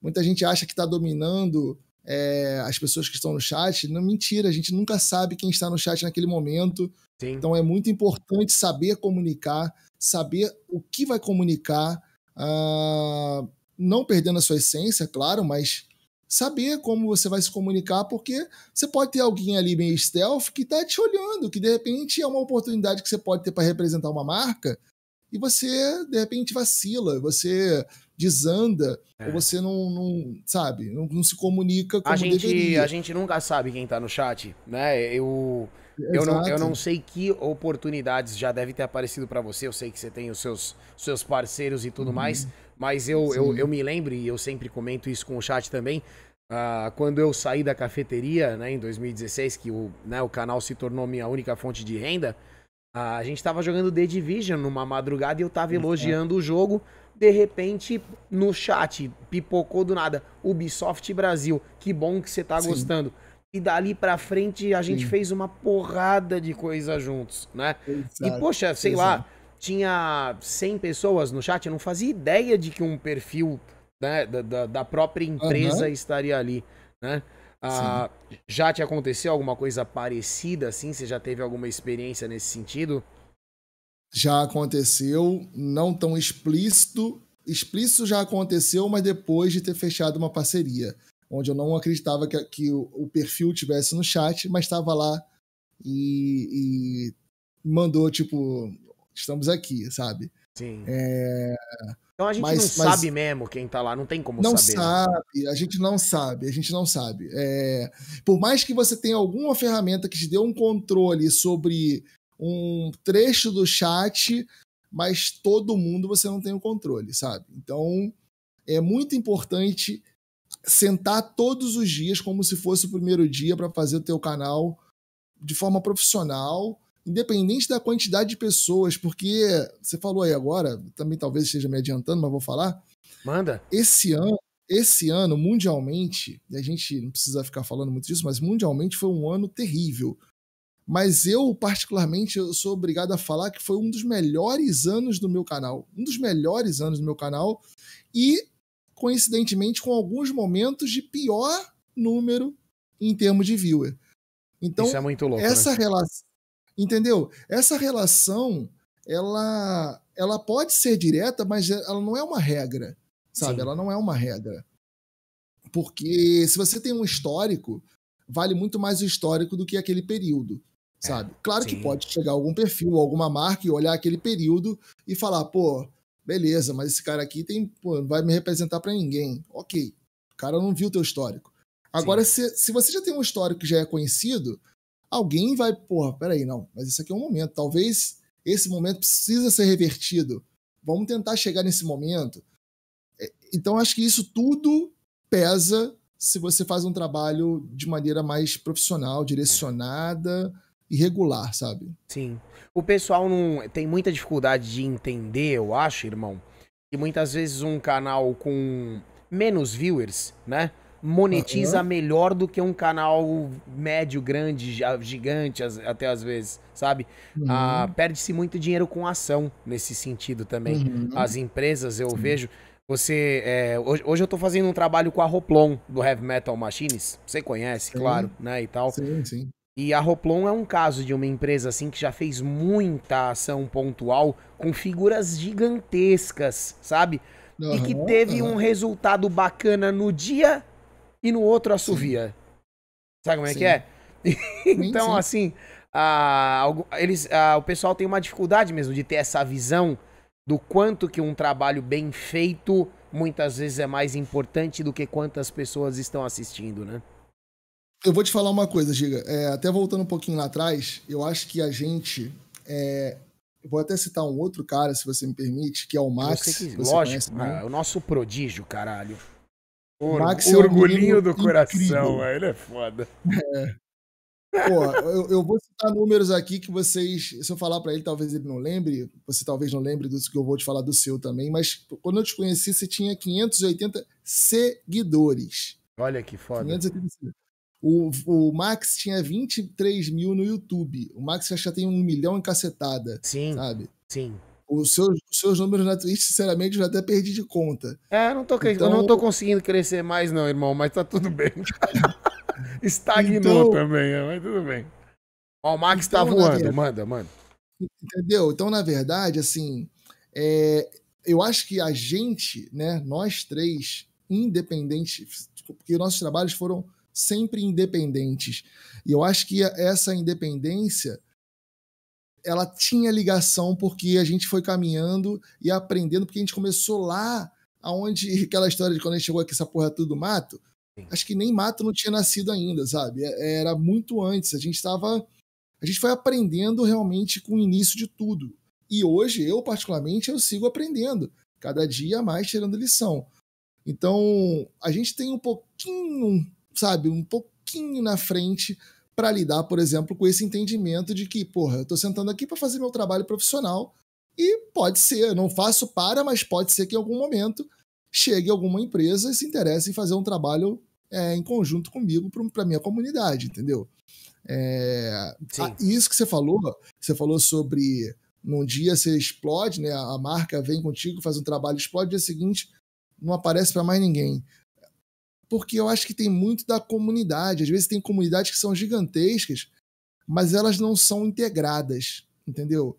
Muita gente acha que está dominando é, as pessoas que estão no chat. Não, mentira, a gente nunca sabe quem está no chat naquele momento. Sim. Então é muito importante saber comunicar, saber o que vai comunicar, uh, não perdendo a sua essência, claro, mas saber como você vai se comunicar, porque você pode ter alguém ali meio stealth que está te olhando, que de repente é uma oportunidade que você pode ter para representar uma marca e você de repente vacila, você desanda, é. ou você não, não sabe, não, não, se comunica como a gente, deveria. A gente nunca sabe quem está no chat, né? Eu, eu, não, eu não sei que oportunidades já devem ter aparecido para você, eu sei que você tem os seus, seus parceiros e tudo uhum. mais, mas eu, eu, eu me lembro, e eu sempre comento isso com o chat também, uh, quando eu saí da cafeteria, né, em 2016, que o, né, o canal se tornou minha única fonte de renda, uh, a gente tava jogando The Division numa madrugada e eu tava elogiando o jogo. De repente, no chat, pipocou do nada. Ubisoft Brasil, que bom que você tá Sim. gostando. E dali pra frente a gente Sim. fez uma porrada de coisa juntos, né? Exato. E poxa, sei Exato. lá, tinha 100 pessoas no chat, eu não fazia ideia de que um perfil né, da, da, própria empresa uhum. estaria ali, né? Ah, já te aconteceu alguma coisa parecida assim? Você já teve alguma experiência nesse sentido? Já aconteceu, não tão explícito. Explícito já aconteceu, mas depois de ter fechado uma parceria, onde eu não acreditava que, que o, o perfil tivesse no chat, mas estava lá e, e mandou tipo estamos aqui, sabe? Sim. É... Então a gente mas, não mas... sabe mesmo quem tá lá, não tem como não saber. Não né? sabe, a gente não sabe, a gente não sabe. É... Por mais que você tenha alguma ferramenta que te dê um controle sobre um trecho do chat, mas todo mundo você não tem o controle, sabe? Então é muito importante sentar todos os dias como se fosse o primeiro dia para fazer o teu canal de forma profissional independente da quantidade de pessoas, porque você falou aí agora, também talvez esteja me adiantando, mas vou falar. Manda. Esse ano, esse ano, mundialmente, e a gente não precisa ficar falando muito disso, mas mundialmente foi um ano terrível. Mas eu, particularmente, eu sou obrigado a falar que foi um dos melhores anos do meu canal. Um dos melhores anos do meu canal. E, coincidentemente, com alguns momentos de pior número em termos de viewer. Então, Isso é muito louco, essa né? relação Entendeu? Essa relação, ela, ela pode ser direta, mas ela não é uma regra, sabe? Sim. Ela não é uma regra. Porque se você tem um histórico, vale muito mais o histórico do que aquele período, é, sabe? Claro sim. que pode chegar algum perfil, alguma marca e olhar aquele período e falar, pô, beleza, mas esse cara aqui tem, pô, não vai me representar para ninguém. Ok, o cara não viu o teu histórico. Agora, se, se você já tem um histórico que já é conhecido, alguém vai, porra, peraí, não, mas isso aqui é um momento. Talvez esse momento precisa ser revertido. Vamos tentar chegar nesse momento. É, então, acho que isso tudo pesa se você faz um trabalho de maneira mais profissional, direcionada e regular, sabe? Sim. O pessoal não tem muita dificuldade de entender, eu acho, irmão, que muitas vezes um canal com menos viewers, né? Monetiza uhum. melhor do que um canal médio, grande, gigante, até às vezes, sabe? Uhum. Ah, Perde-se muito dinheiro com ação nesse sentido também. Uhum. As empresas, eu Sim. vejo. Você. É, hoje, hoje, eu tô fazendo um trabalho com a Roplon do Heavy Metal Machines. Você conhece, sim. claro, né? E tal. Sim, sim. E a Roplon é um caso de uma empresa assim que já fez muita ação pontual com figuras gigantescas, sabe? Uhum, e que teve uhum. um resultado bacana no dia e no outro assovia. Sim. Sabe como é sim. que é? então, sim, assim, a, eles, a, o pessoal tem uma dificuldade mesmo de ter essa visão do quanto que um trabalho bem feito muitas vezes é mais importante do que quantas pessoas estão assistindo, né? Eu vou te falar uma coisa, Giga. É, até voltando um pouquinho lá atrás, eu acho que a gente. É, eu vou até citar um outro cara, se você me permite, que é o Max. Que, lógico, conhece, é o nosso prodígio, caralho. Or, Max é orgulhinho do coração, ele é foda. É. Pô, eu, eu, vou citar números aqui que vocês, se eu falar para ele, talvez ele não lembre, você talvez não lembre do que eu vou te falar do seu também, mas quando eu te conheci, você tinha 580 seguidores. Olha que foda. 580 O, o Max tinha 23 mil no YouTube. O Max já tem um milhão em cacetada. Sim. Sabe? Sim. Os seus, os seus números na Twitch, sinceramente, eu já até perdi de conta. É, não tô, então... eu não tô conseguindo crescer mais, não, irmão, mas tá tudo bem. Estagnou então... também, é, mas tudo bem. Ó, o Max tá então, tá voando, verdade, manda, manda. Entendeu? Então, na verdade, assim, é, eu acho que a gente, né, nós três, independentes, porque nossos trabalhos foram sempre independentes. E eu acho que essa independência ela tinha ligação porque a gente foi caminhando e aprendendo, porque a gente começou lá aonde aquela história de quando a gente chegou aqui, essa porra tudo mato, acho que nem mato não tinha nascido ainda, sabe? É, era muito antes. A gente estava. A gente foi aprendendo realmente com o início de tudo. E hoje, eu, particularmente, eu sigo aprendendo. Cada dia mais tirando lição. Então, a gente tem um pouquinho, sabe, um pouquinho na frente para lidar, por exemplo, com esse entendimento de que, porra, eu estou sentando aqui para fazer meu trabalho profissional e pode ser, não faço para, mas pode ser que em algum momento chegue alguma empresa e se interesse em fazer um trabalho é, em conjunto comigo para minha comunidade, entendeu? É, isso que você falou, você falou sobre num dia você explode, né? A marca vem contigo, faz um trabalho, explode, no dia seguinte não aparece para mais ninguém porque eu acho que tem muito da comunidade. Às vezes tem comunidades que são gigantescas, mas elas não são integradas, entendeu?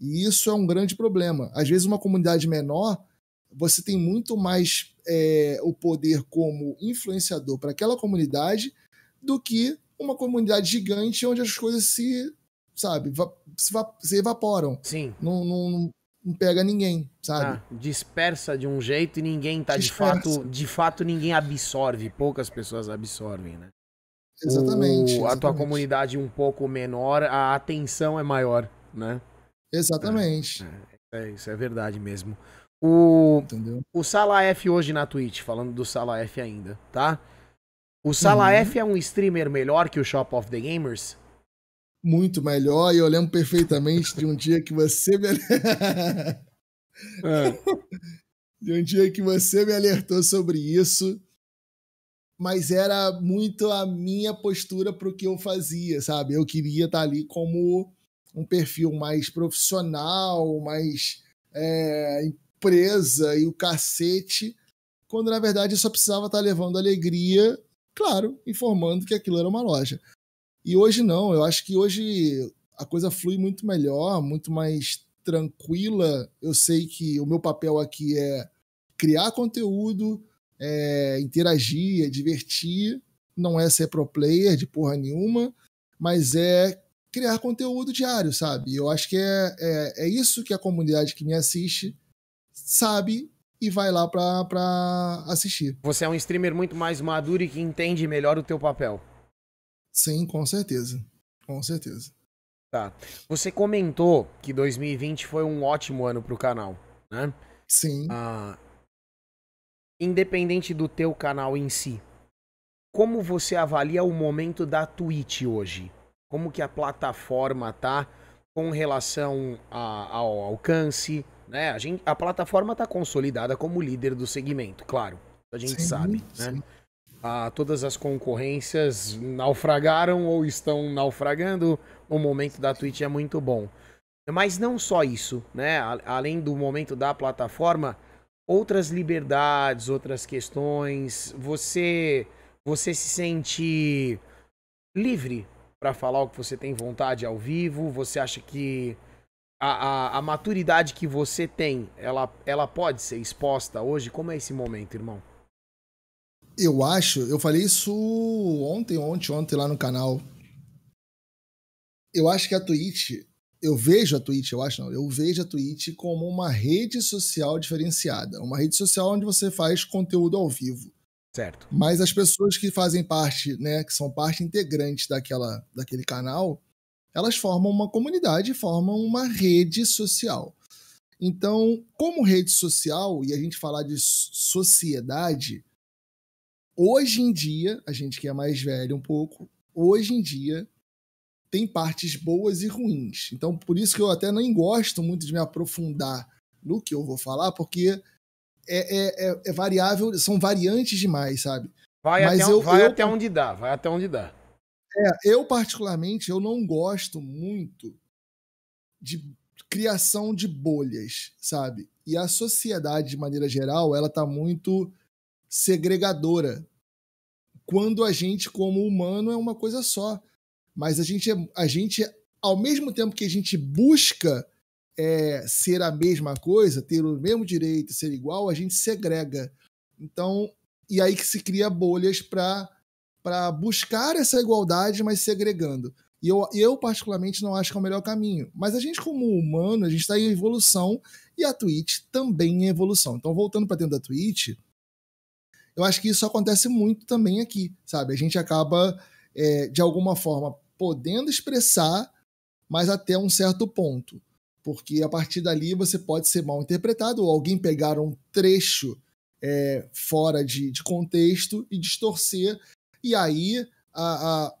E isso é um grande problema. Às vezes, uma comunidade menor, você tem muito mais é, o poder como influenciador para aquela comunidade do que uma comunidade gigante onde as coisas se, sabe, se, evaporam. Sim. Não, não, não pega ninguém, sabe? Ah, dispersa de um jeito e ninguém tá dispersa. de fato, de fato ninguém absorve, poucas pessoas absorvem, né? Exatamente, o, exatamente. A tua comunidade um pouco menor, a atenção é maior, né? Exatamente. É, é, isso é verdade mesmo. O, Entendeu? o Sala F hoje na Twitch, falando do Sala F ainda, tá? O Sala uhum. F é um streamer melhor que o Shop of the Gamers? Muito melhor. E eu lembro perfeitamente de um dia que você me. é. De um dia que você me alertou sobre isso. Mas era muito a minha postura para o que eu fazia, sabe? Eu queria estar ali como um perfil mais profissional, mais é, empresa e o cacete, quando na verdade eu só precisava estar levando alegria, claro, informando que aquilo era uma loja. E hoje não, eu acho que hoje a coisa flui muito melhor, muito mais tranquila. Eu sei que o meu papel aqui é criar conteúdo, é interagir, é divertir. Não é ser pro player de porra nenhuma, mas é criar conteúdo diário, sabe? Eu acho que é, é, é isso que a comunidade que me assiste sabe e vai lá pra, pra assistir. Você é um streamer muito mais maduro e que entende melhor o teu papel. Sim, com certeza. Com certeza. Tá. Você comentou que 2020 foi um ótimo ano pro canal, né? Sim. Ah, independente do teu canal em si, como você avalia o momento da Twitch hoje? Como que a plataforma tá com relação a, ao alcance, né? A, gente, a plataforma tá consolidada como líder do segmento, claro. A gente sim, sabe, né? Ah, todas as concorrências naufragaram ou estão naufragando. O momento da Twitch é muito bom. Mas não só isso, né? Além do momento da plataforma, outras liberdades, outras questões. Você, você se sente livre para falar o que você tem vontade ao vivo? Você acha que a, a, a, maturidade que você tem, ela, ela pode ser exposta hoje? Como é esse momento, irmão? Eu acho, eu falei isso ontem, ontem, ontem lá no canal. Eu acho que a Twitch, eu vejo a Twitch, eu acho não, eu vejo a Twitch como uma rede social diferenciada, uma rede social onde você faz conteúdo ao vivo. Certo. Mas as pessoas que fazem parte, né, que são parte integrante daquela, daquele canal, elas formam uma comunidade, formam uma rede social. Então, como rede social, e a gente falar de sociedade, hoje em dia, a gente que é mais velho um pouco, hoje em dia tem partes boas e ruins. Então, por isso que eu até nem gosto muito de me aprofundar no que eu vou falar, porque é, é, é, é variável, são variantes demais, sabe? Vai, Mas até, eu, vai eu, até onde dá, vai até onde dá. É, eu particularmente, eu não gosto muito de criação de bolhas, sabe? E a sociedade, de maneira geral, ela tá muito segregadora. Quando a gente, como humano, é uma coisa só. Mas a gente, a gente ao mesmo tempo que a gente busca é, ser a mesma coisa, ter o mesmo direito, ser igual, a gente segrega. Então, e aí que se cria bolhas para para buscar essa igualdade, mas segregando. E eu, eu, particularmente, não acho que é o melhor caminho. Mas a gente, como humano, a gente está em evolução e a Twitch também em evolução. Então, voltando para dentro da Twitch, eu acho que isso acontece muito também aqui, sabe? A gente acaba, é, de alguma forma, podendo expressar, mas até um certo ponto. Porque a partir dali você pode ser mal interpretado ou alguém pegar um trecho é, fora de, de contexto e distorcer e aí a, a,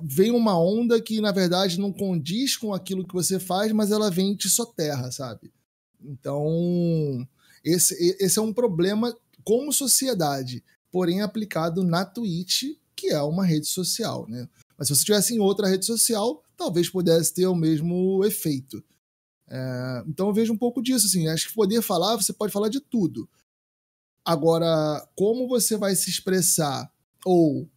vem uma onda que, na verdade, não condiz com aquilo que você faz, mas ela vem e te soterra, sabe? Então, esse, esse é um problema como sociedade, porém aplicado na Twitch, que é uma rede social, né? Mas se você tivesse em outra rede social, talvez pudesse ter o mesmo efeito. É, então eu vejo um pouco disso, assim. Acho que poder falar, você pode falar de tudo. Agora, como você vai se expressar ou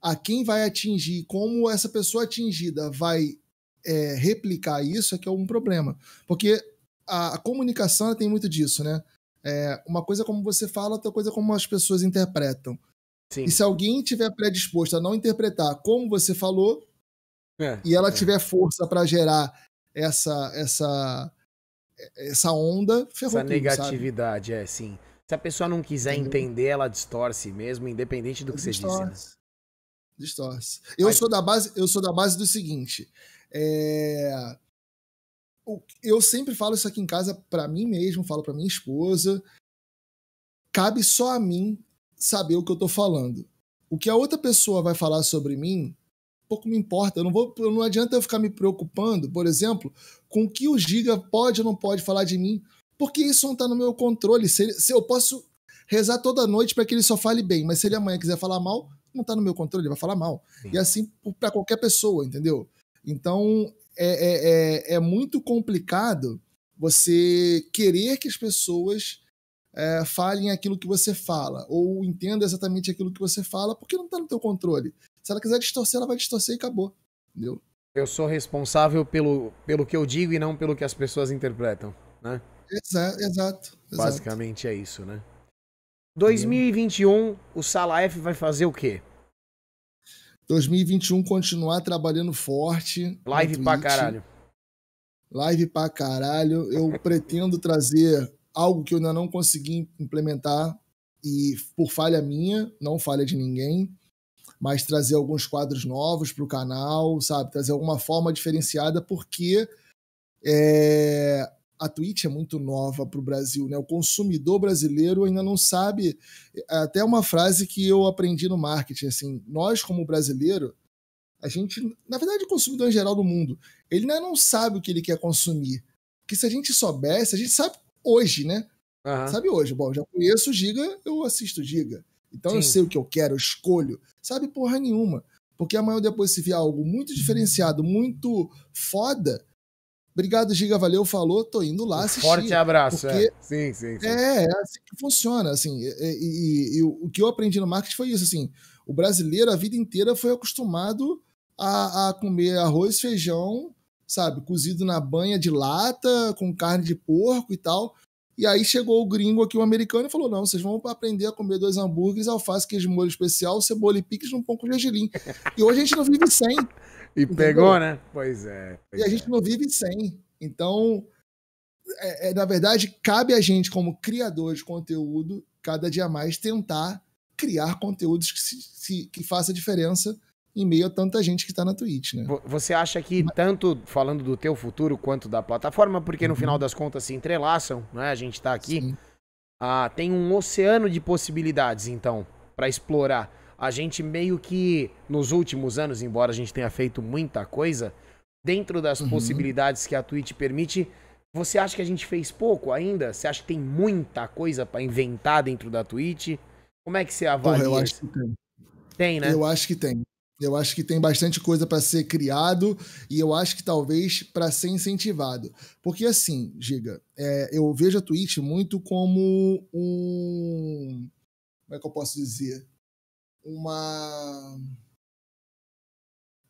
a quem vai atingir, como essa pessoa atingida vai é, replicar isso, é que é um problema. Porque a, a comunicação tem muito disso, né? É, uma coisa como você fala, outra coisa como as pessoas interpretam. Sim. E se alguém tiver predisposto a não interpretar como você falou, é, e ela é. tiver força para gerar essa essa essa onda, ferrou Essa tudo, negatividade, sabe? é, sim. Se a pessoa não quiser Entendeu? entender, ela distorce mesmo, independente do que distorce. você disse. Né? Distorce. Eu Mas... sou da base, eu sou da base do seguinte. É... Eu sempre falo isso aqui em casa para mim mesmo, falo para minha esposa. Cabe só a mim saber o que eu tô falando. O que a outra pessoa vai falar sobre mim, pouco me importa. Eu não vou, não adianta eu ficar me preocupando, por exemplo, com o que o Giga pode ou não pode falar de mim, porque isso não está no meu controle. Se, ele, se, eu posso rezar toda noite para que ele só fale bem, mas se ele amanhã quiser falar mal, não está no meu controle, ele vai falar mal. Sim. E assim para qualquer pessoa, entendeu? Então é, é, é, é, muito complicado você querer que as pessoas é, falem aquilo que você fala, ou entendam exatamente aquilo que você fala, porque não está no teu controle. Se ela quiser distorcer, ela vai distorcer e acabou. Entendeu? Eu sou responsável pelo, pelo que eu digo e não pelo que as pessoas interpretam, né? Exato, exato. Basicamente é isso, né? 2021, o Sala F vai fazer o quê? 2021 continuar trabalhando forte. Live pra caralho. Live pra caralho. Eu pretendo trazer algo que eu ainda não consegui implementar e por falha minha, não falha de ninguém, mas trazer alguns quadros novos pro canal, sabe? Trazer alguma forma diferenciada, porque é, a Twitch é muito nova para o Brasil, né? O consumidor brasileiro ainda não sabe. É até uma frase que eu aprendi no marketing, assim, nós como brasileiro, a gente, na verdade, o consumidor em geral do mundo, ele ainda não sabe o que ele quer consumir. Porque se a gente soubesse, a gente sabe hoje, né? Uhum. Sabe hoje. Bom, já conheço o Giga, eu assisto o Giga. Então Sim. eu sei o que eu quero, eu escolho. Sabe porra nenhuma. Porque amanhã depois se vier algo muito diferenciado, muito foda, Obrigado, Giga, valeu, falou, tô indo lá assistir. Forte abraço, é. Sim, sim, sim, É, é assim que funciona, assim, e, e, e, o que eu aprendi no marketing foi isso, assim, o brasileiro a vida inteira foi acostumado a, a comer arroz, feijão, sabe, cozido na banha de lata, com carne de porco e tal, e aí chegou o gringo aqui, o americano, e falou: não, vocês vão aprender a comer dois hambúrgueres, alface, queijo molho especial, cebola e piques num pão com gergelim. E hoje a gente não vive sem. E entendeu? pegou, né? Pois é. Pois e a é. gente não vive sem. Então, é, é, na verdade, cabe a gente, como criador de conteúdo, cada dia mais tentar criar conteúdos que, se, se, que faça diferença em meio a tanta gente que está na Twitch, né? Você acha que tanto falando do teu futuro quanto da plataforma, porque no uhum. final das contas se entrelaçam, né? A gente está aqui, ah, tem um oceano de possibilidades, então, para explorar. A gente meio que nos últimos anos, embora a gente tenha feito muita coisa, dentro das uhum. possibilidades que a Twitch permite, você acha que a gente fez pouco ainda? Você acha que tem muita coisa para inventar dentro da Twitch? Como é que você avalia? Porra, eu acho que tem. Tem, né? Eu acho que tem. Eu acho que tem bastante coisa para ser criado e eu acho que talvez para ser incentivado. Porque assim, Giga, é, eu vejo a Twitch muito como um. Como é que eu posso dizer? Uma.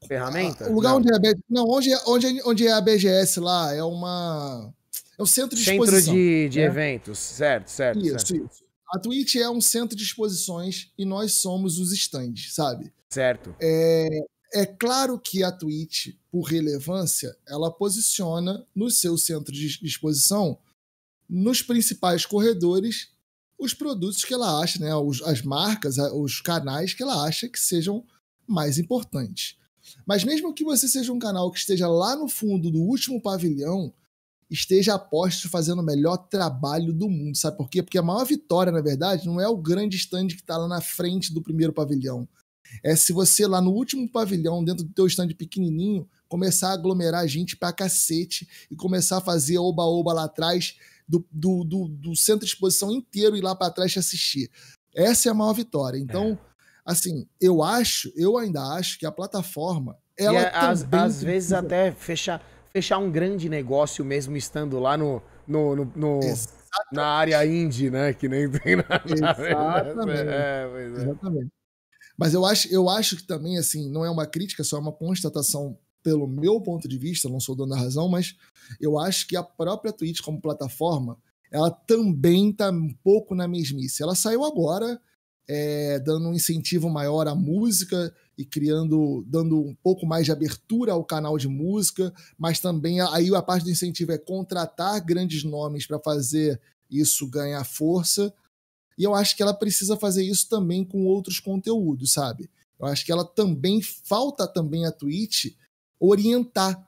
Ferramenta? O lugar não. onde é a, não, onde, é, onde, onde é a BGS lá é uma. É um centro de. Centro de, de né? eventos, certo, certo. Isso, certo. isso. A Twitch é um centro de exposições e nós somos os stands, sabe? Certo. É, é claro que a Twitch, por relevância, ela posiciona no seu centro de exposição, nos principais corredores, os produtos que ela acha, né, as marcas, os canais que ela acha que sejam mais importantes. Mas mesmo que você seja um canal que esteja lá no fundo do último pavilhão, esteja a posto fazendo o melhor trabalho do mundo. Sabe por quê? Porque a maior vitória, na verdade, não é o grande stand que está lá na frente do primeiro pavilhão. É se você lá no último pavilhão, dentro do teu stand pequenininho, começar a aglomerar gente pra cacete e começar a fazer oba-oba lá atrás do, do, do, do, centro de exposição inteiro e lá para trás te assistir. Essa é a maior vitória. Então, é. assim, eu acho, eu ainda acho que a plataforma, ela e é, às, às vezes até fechar fechar um grande negócio mesmo estando lá no, no, no, no na área indie, né? Que nem tem na. Exatamente. É, é. Exatamente. Mas eu acho, eu acho que também, assim, não é uma crítica, só é uma constatação pelo meu ponto de vista, não sou dono da razão, mas eu acho que a própria Twitch como plataforma, ela também tá um pouco na mesmice. Ela saiu agora, é, dando um incentivo maior à música e criando, dando um pouco mais de abertura ao canal de música, mas também aí a parte do incentivo é contratar grandes nomes para fazer isso ganhar força. E eu acho que ela precisa fazer isso também com outros conteúdos, sabe? Eu acho que ela também falta também a Twitch orientar,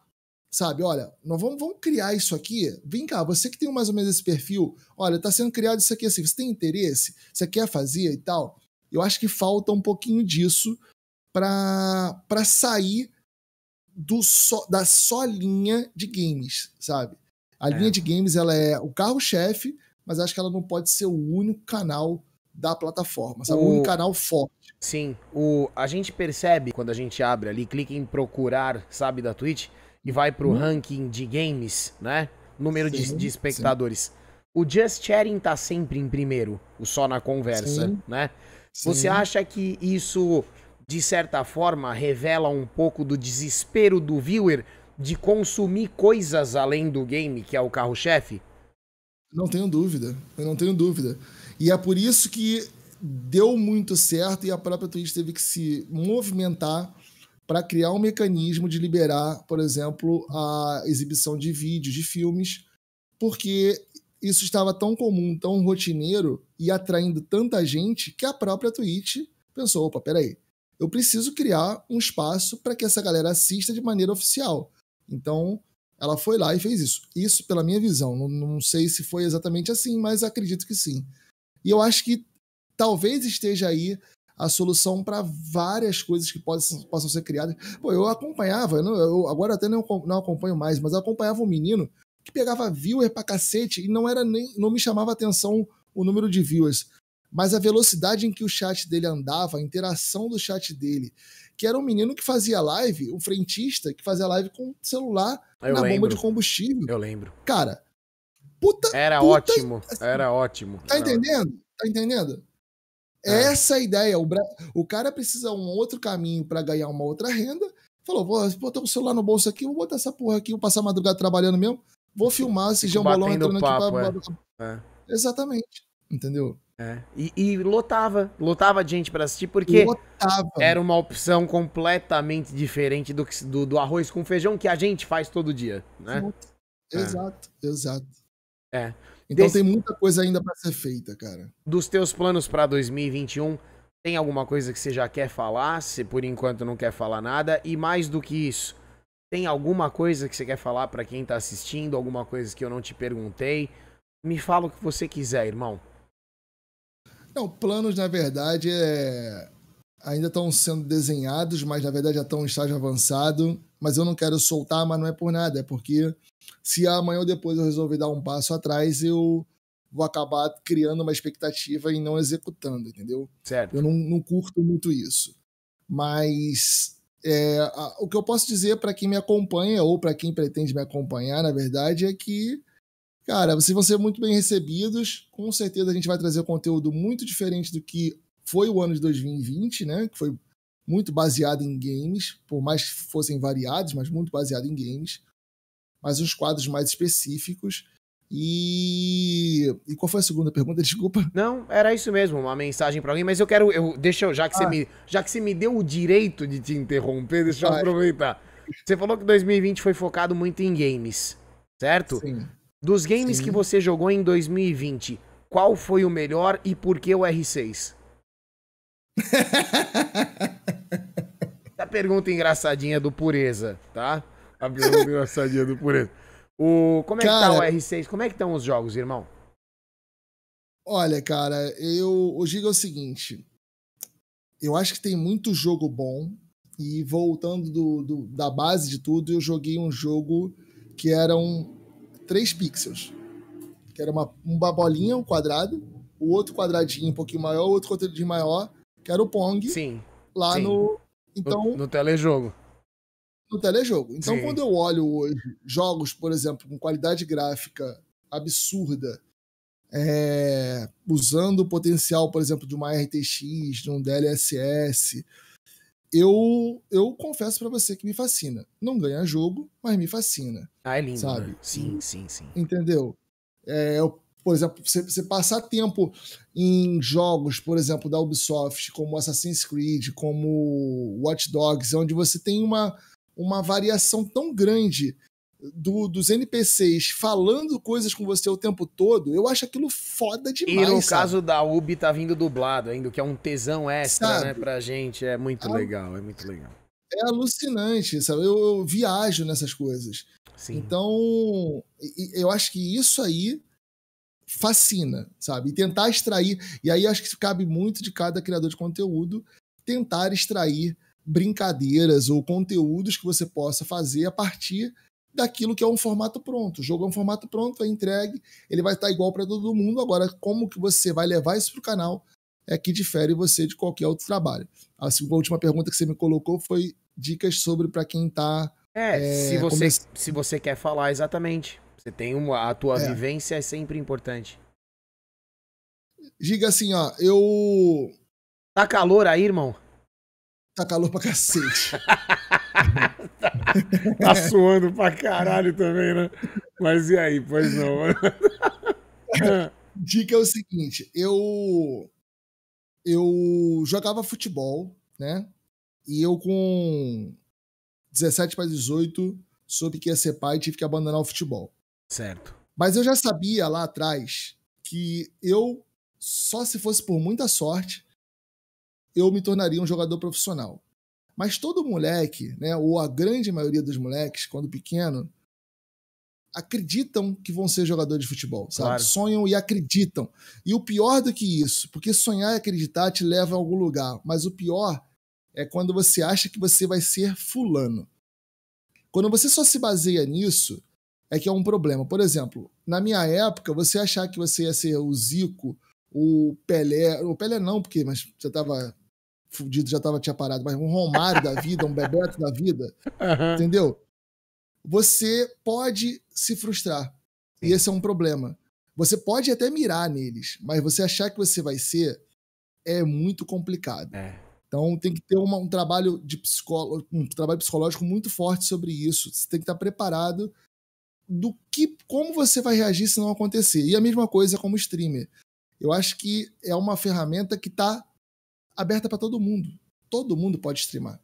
sabe? Olha, nós vamos, vamos criar isso aqui. Vem cá, você que tem mais ou menos esse perfil, olha, está sendo criado isso aqui assim, você tem interesse? Você quer fazer e tal? Eu acho que falta um pouquinho disso para sair do da só linha de games, sabe? A é. linha de games ela é o carro-chefe, mas acho que ela não pode ser o único canal da plataforma, sabe? O, único canal forte. Sim, o, a gente percebe quando a gente abre ali, clica em procurar, sabe, da Twitch, e vai pro hum. ranking de games, né? Número sim, de, de, espectadores. Sim. O Just Chatting tá sempre em primeiro, o só na conversa, sim. né? Você acha que isso de certa forma, revela um pouco do desespero do viewer de consumir coisas além do game, que é o carro-chefe? Não tenho dúvida, eu não tenho dúvida. E é por isso que deu muito certo e a própria Twitch teve que se movimentar para criar um mecanismo de liberar, por exemplo, a exibição de vídeos, de filmes, porque isso estava tão comum, tão rotineiro e atraindo tanta gente que a própria Twitch pensou: opa, peraí, eu preciso criar um espaço para que essa galera assista de maneira oficial. Então, ela foi lá e fez isso. Isso, pela minha visão. Não, não sei se foi exatamente assim, mas acredito que sim. E eu acho que talvez esteja aí a solução para várias coisas que possam, possam ser criadas. Pô, eu acompanhava, eu, eu agora até não, não acompanho mais, mas eu acompanhava um menino que pegava viewer pra cacete e não era nem não me chamava atenção o número de viewers. mas a velocidade em que o chat dele andava, a interação do chat dele, que era um menino que fazia live, um frentista que fazia live com celular Eu na lembro. bomba de combustível. Eu lembro. Cara, puta. Era puta- ótimo. Era ótimo. Tá entendendo? Tá entendendo? É. Essa é a ideia. O, Bra- o cara precisa um outro caminho pra ganhar uma outra renda. Falou, vou botar o celular no bolso aqui, vou botar essa porra aqui, vou passar a madrugada trabalhando mesmo. Vou filmar esse jambolão batendo entrando papo, aqui pra. é. Exatamente. Entendeu? É. E, e lotava. Lotava de gente pra assistir, porque Lotava. era uma opção completamente diferente do, do, do arroz com feijão que a gente faz todo dia, né? Exato, exato. É. Então Desse- tem muita coisa ainda pra ser feita, cara. Dos teus planos pra 2021, tem alguma coisa que você já quer falar? Se por enquanto não quer falar nada. E mais do que isso, tem alguma coisa que você quer falar pra quem tá assistindo? Alguma coisa que eu não te perguntei? Me fala o que você quiser, irmão. Não, planos, na verdade, é... ainda estão sendo desenhados, mas na verdade já estão em estágio avançado. Mas eu não quero soltar, mas não é por nada. É porque se amanhã ou depois eu resolver dar um passo atrás, eu vou acabar criando uma expectativa e não executando, entendeu? Certo? Eu não, não curto muito isso. Mas é, a- o que eu posso dizer para quem me acompanha, ou para quem pretende me acompanhar, na verdade, é que, cara, vocês vão ser muito bem recebidos. Com certeza a gente vai trazer conteúdo muito diferente do que foi o ano de 2020, né? Que foi muito baseado em games, por mais que fossem variados, mas muito baseado em games. Mas uns quadros mais específicos. E. E qual foi a segunda pergunta? Desculpa. Não, era isso mesmo, uma mensagem pra alguém, mas eu quero, eu, deixa eu, já que, você Ah. me, já que você me deu o direito de te interromper, deixa eu aproveitar. Você falou que 2020 foi focado muito em games, certo? Sim. Dos games Sim. que você jogou em 2020, qual foi o melhor e por que o R6? Pergunta engraçadinha do Pureza, tá? A pergunta engraçadinha do Pureza. O, como é que tá o Cara- R6? Como é que estão os jogos, irmão? Olha, cara, eu o Giga é o seguinte. Eu acho que tem muito jogo bom. E voltando do, do- da base de tudo, eu joguei um jogo que eram 3 pixels. Que era uma, uma bolinha, um quadrado, o outro quadradinho um pouquinho maior, o outro quadradinho maior, que era o Pong, Sim, lá sim. no. Então, no, no telejogo. no telejogo. Então, Sim. quando eu olho hoje jogos, por exemplo, com qualidade gráfica absurda, é, usando o potencial, por exemplo, de uma RTX, de um DLSS, eu, eu confesso pra você que me fascina. Não ganha jogo, mas me fascina. Ah, é lindo, Sabe? né? Sim, sim, sim. Entendeu? É, eu- por exemplo, você, você passar tempo em jogos, por exemplo, da Ubisoft, como Assassin's Creed, como Watch Dogs, onde você tem uma, uma variação tão grande do- dos NPCs falando coisas com você o tempo todo, eu acho aquilo foda E demais. no sabe? caso da Ubi tá vindo dublado ainda, que é um tesão extra, Sabe? né, pra gente. É muito Ah. legal, é muito legal. É alucinante, sabe? Eu, eu viajo nessas coisas. Sim. Então, e- e eu acho que isso aí fascina, sabe? E tentar extrair. E aí acho que cabe muito de cada criador de conteúdo tentar extrair brincadeiras ou conteúdos que você possa fazer a partir daquilo que é um formato pronto. O jogo é um formato pronto, é entregue, ele vai estar igual para todo mundo. Agora, como que você vai levar isso para o canal é que difere você de qualquer outro trabalho. A última pergunta que você me colocou foi dicas sobre para quem está É, É, se, você, comece- se você quer falar exatamente. Você tem uma, a tua É. vivência é sempre importante. Diga assim, ó, eu. Tá calor aí, irmão? Tá calor pra cacete. Tá suando pra caralho também, né? Mas e aí, pois não. Dica é o seguinte, eu. Eu jogava futebol, né? E eu com 17 para 18 soube que ia ser pai e tive que abandonar o futebol. Certo. Mas eu já sabia lá atrás que eu, só se fosse por muita sorte, eu me tornaria um jogador profissional. Mas todo moleque, né, ou a grande maioria dos moleques, quando pequeno, acreditam que vão ser jogador de futebol, sabe? Claro. Sonham e acreditam. E o pior do que isso, porque sonhar e acreditar te leva a algum lugar, mas o pior é quando você acha que você vai ser fulano. Quando você só se baseia nisso, é que é um problema. Por exemplo, na minha época, você achar que você ia ser o Zico o Pelé, o Pelé não, porque mas já tava fudido, já tava tinha parado, mas um Romário da vida, um Bebeto da vida, uhum. entendeu? Você pode se frustrar. E esse é um problema. Você pode até mirar neles, mas você achar que você vai ser é muito complicado. É. Então tem que ter uma, um trabalho de psicólogo, um trabalho psicológico muito forte sobre isso. Você tem que estar preparado do que, como você vai reagir se não acontecer. E a mesma coisa como streamer. Eu acho que é uma ferramenta que está aberta para todo mundo. Todo mundo pode streamar.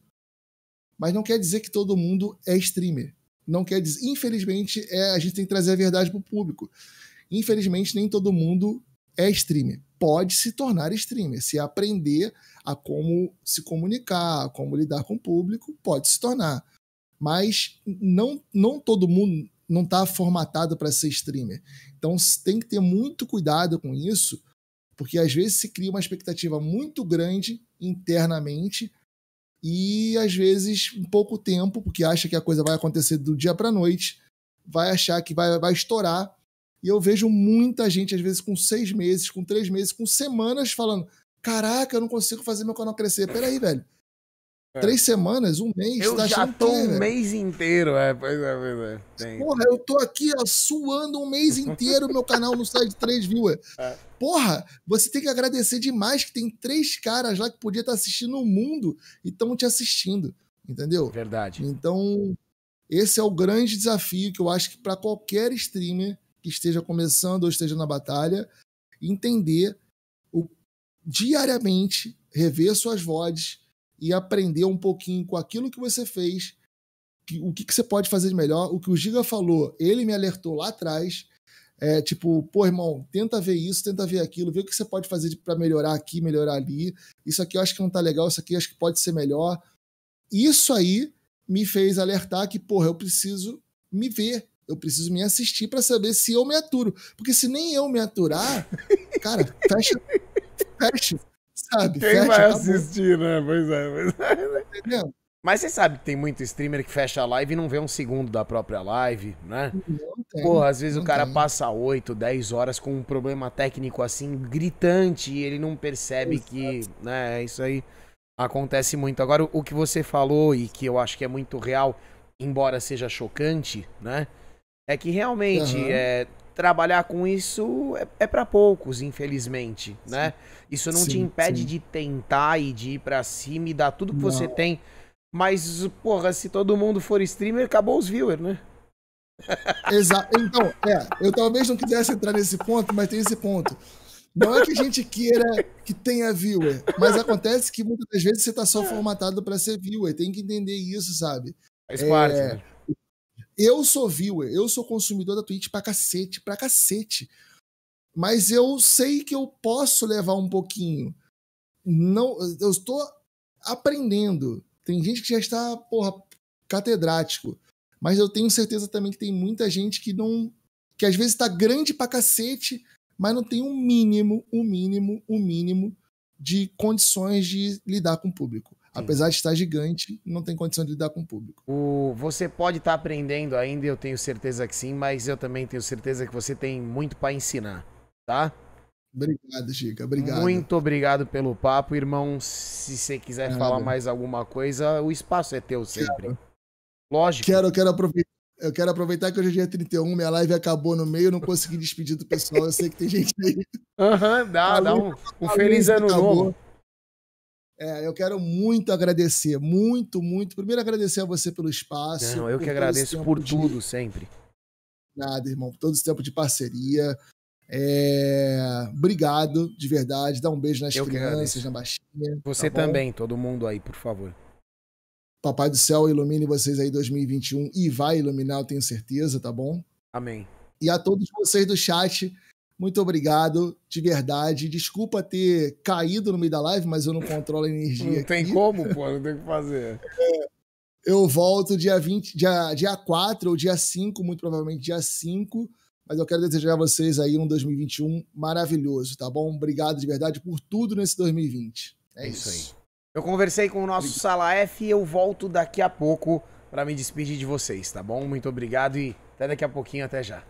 Mas não quer dizer que todo mundo é streamer. Não quer dizer, infelizmente, é, a gente tem que trazer a verdade para o público. Infelizmente, nem todo mundo é streamer. Pode se tornar streamer. Se aprender a como se comunicar, como lidar com o público, pode se tornar. Mas não, não todo mundo não está formatado para ser streamer. Então tem que ter muito cuidado com isso, porque às vezes se cria uma expectativa muito grande internamente e às vezes em pouco tempo, porque acha que a coisa vai acontecer do dia para noite, vai achar que vai, vai estourar. E eu vejo muita gente, às vezes, com seis meses, com três meses, com semanas, falando: Caraca, eu não consigo fazer meu canal crescer. Peraí, velho. É. Três semanas, um mês. Eu tá já tô um mês inteiro, é, pois é, pois é. Tem. Porra, eu tô aqui ó, suando um mês inteiro, meu canal não sai de três viewers. É. Porra, você tem que agradecer demais que tem três caras lá que podia estar assistindo o mundo e estão te assistindo, entendeu? Verdade. Então, esse é o grande desafio que eu acho que para qualquer streamer que esteja começando ou esteja na batalha, entender o, diariamente, rever suas vozes, e aprender um pouquinho com aquilo que você fez, que, o que, que você pode fazer de melhor. O que o Giga falou, ele me alertou lá atrás. É, tipo, pô, irmão, tenta ver isso, tenta ver aquilo, vê o que você pode fazer para melhorar aqui, melhorar ali. Isso aqui eu acho que não tá legal, isso aqui eu acho que pode ser melhor. Isso aí me fez alertar que, porra, eu preciso me ver, eu preciso me assistir para saber se eu me aturo. Porque se nem eu me aturar, cara, fecha, fecha, sabe? Quem fecha, vai assistir, né? Pois é, pois é. Entendeu? Mas você sabe que tem muito streamer que fecha a live e não vê um segundo da própria live, né? Não tem, Pô, às vezes o cara tem. passa 8, 10 horas com um problema técnico assim, gritante, e ele não percebe Exato. que, né, isso aí acontece muito. Agora, o que você falou e que eu acho que é muito real, embora seja chocante, né? É que realmente uhum. é, trabalhar com isso é, é para poucos, infelizmente, sim. né? Isso não sim, te impede sim. de tentar e de ir para cima e dar tudo que não. você tem. Mas, porra, se todo mundo for streamer, acabou os viewers, né? Exato. Então, é, eu talvez não quisesse entrar nesse ponto, mas tem esse ponto. Não é que a gente queira que tenha viewer, mas acontece que muitas das vezes você tá só formatado para ser viewer. Tem que entender isso, sabe? Faz parte. É, né? Eu sou viewer, eu sou consumidor da Twitch pra cacete, pra cacete. Mas eu sei que eu posso levar um pouquinho. Não, eu estou aprendendo. Tem gente que já está, porra, catedrático. Mas eu tenho certeza também que tem muita gente que não. que às vezes está grande pra cacete, mas não tem um mínimo, um mínimo, um mínimo de condições de lidar com o público. Apesar de estar gigante, não tem condição de lidar com o público. O, você pode estar aprendendo ainda, eu tenho certeza que sim, mas eu também tenho certeza que você tem muito para ensinar, tá? Obrigado, Chica. Obrigado. Muito obrigado pelo papo, irmão. Se você quiser é, falar mais alguma coisa, o espaço é teu sempre. Quero. Lógico. Quero, quero aproveitar. Eu quero aproveitar que hoje é dia 31, minha live acabou no meio, não consegui despedir do pessoal. Eu sei que tem gente aí. Aham, uhum, dá, dá um, um feliz ano acabou. novo. É, eu quero muito agradecer, muito, muito. Primeiro agradecer a você pelo espaço. Não, eu que agradeço por de... tudo, sempre. Nada, irmão, por todo esse tempo de parceria. É... Obrigado, de verdade. Dá um beijo nas eu crianças, na baixinha. Você tá também, todo mundo aí, por favor. Papai do céu ilumine vocês aí 2021 e vai iluminar, eu tenho certeza, tá bom? Amém. E a todos vocês do chat, muito obrigado, de verdade. Desculpa ter caído no meio da live, mas eu não controlo a energia. Não aqui. tem como, pô, não tem o que fazer. É, eu volto dia 20, dia, dia 4 ou dia 5, muito provavelmente dia 5. Mas eu quero desejar a vocês aí um 2021 maravilhoso, tá bom? Obrigado de verdade por tudo nesse 2020. É, é isso. isso. aí. Eu conversei com o nosso obrigado. Sala F e eu volto daqui a pouco para me despedir de vocês, tá bom? Muito obrigado e até daqui a pouquinho, até já.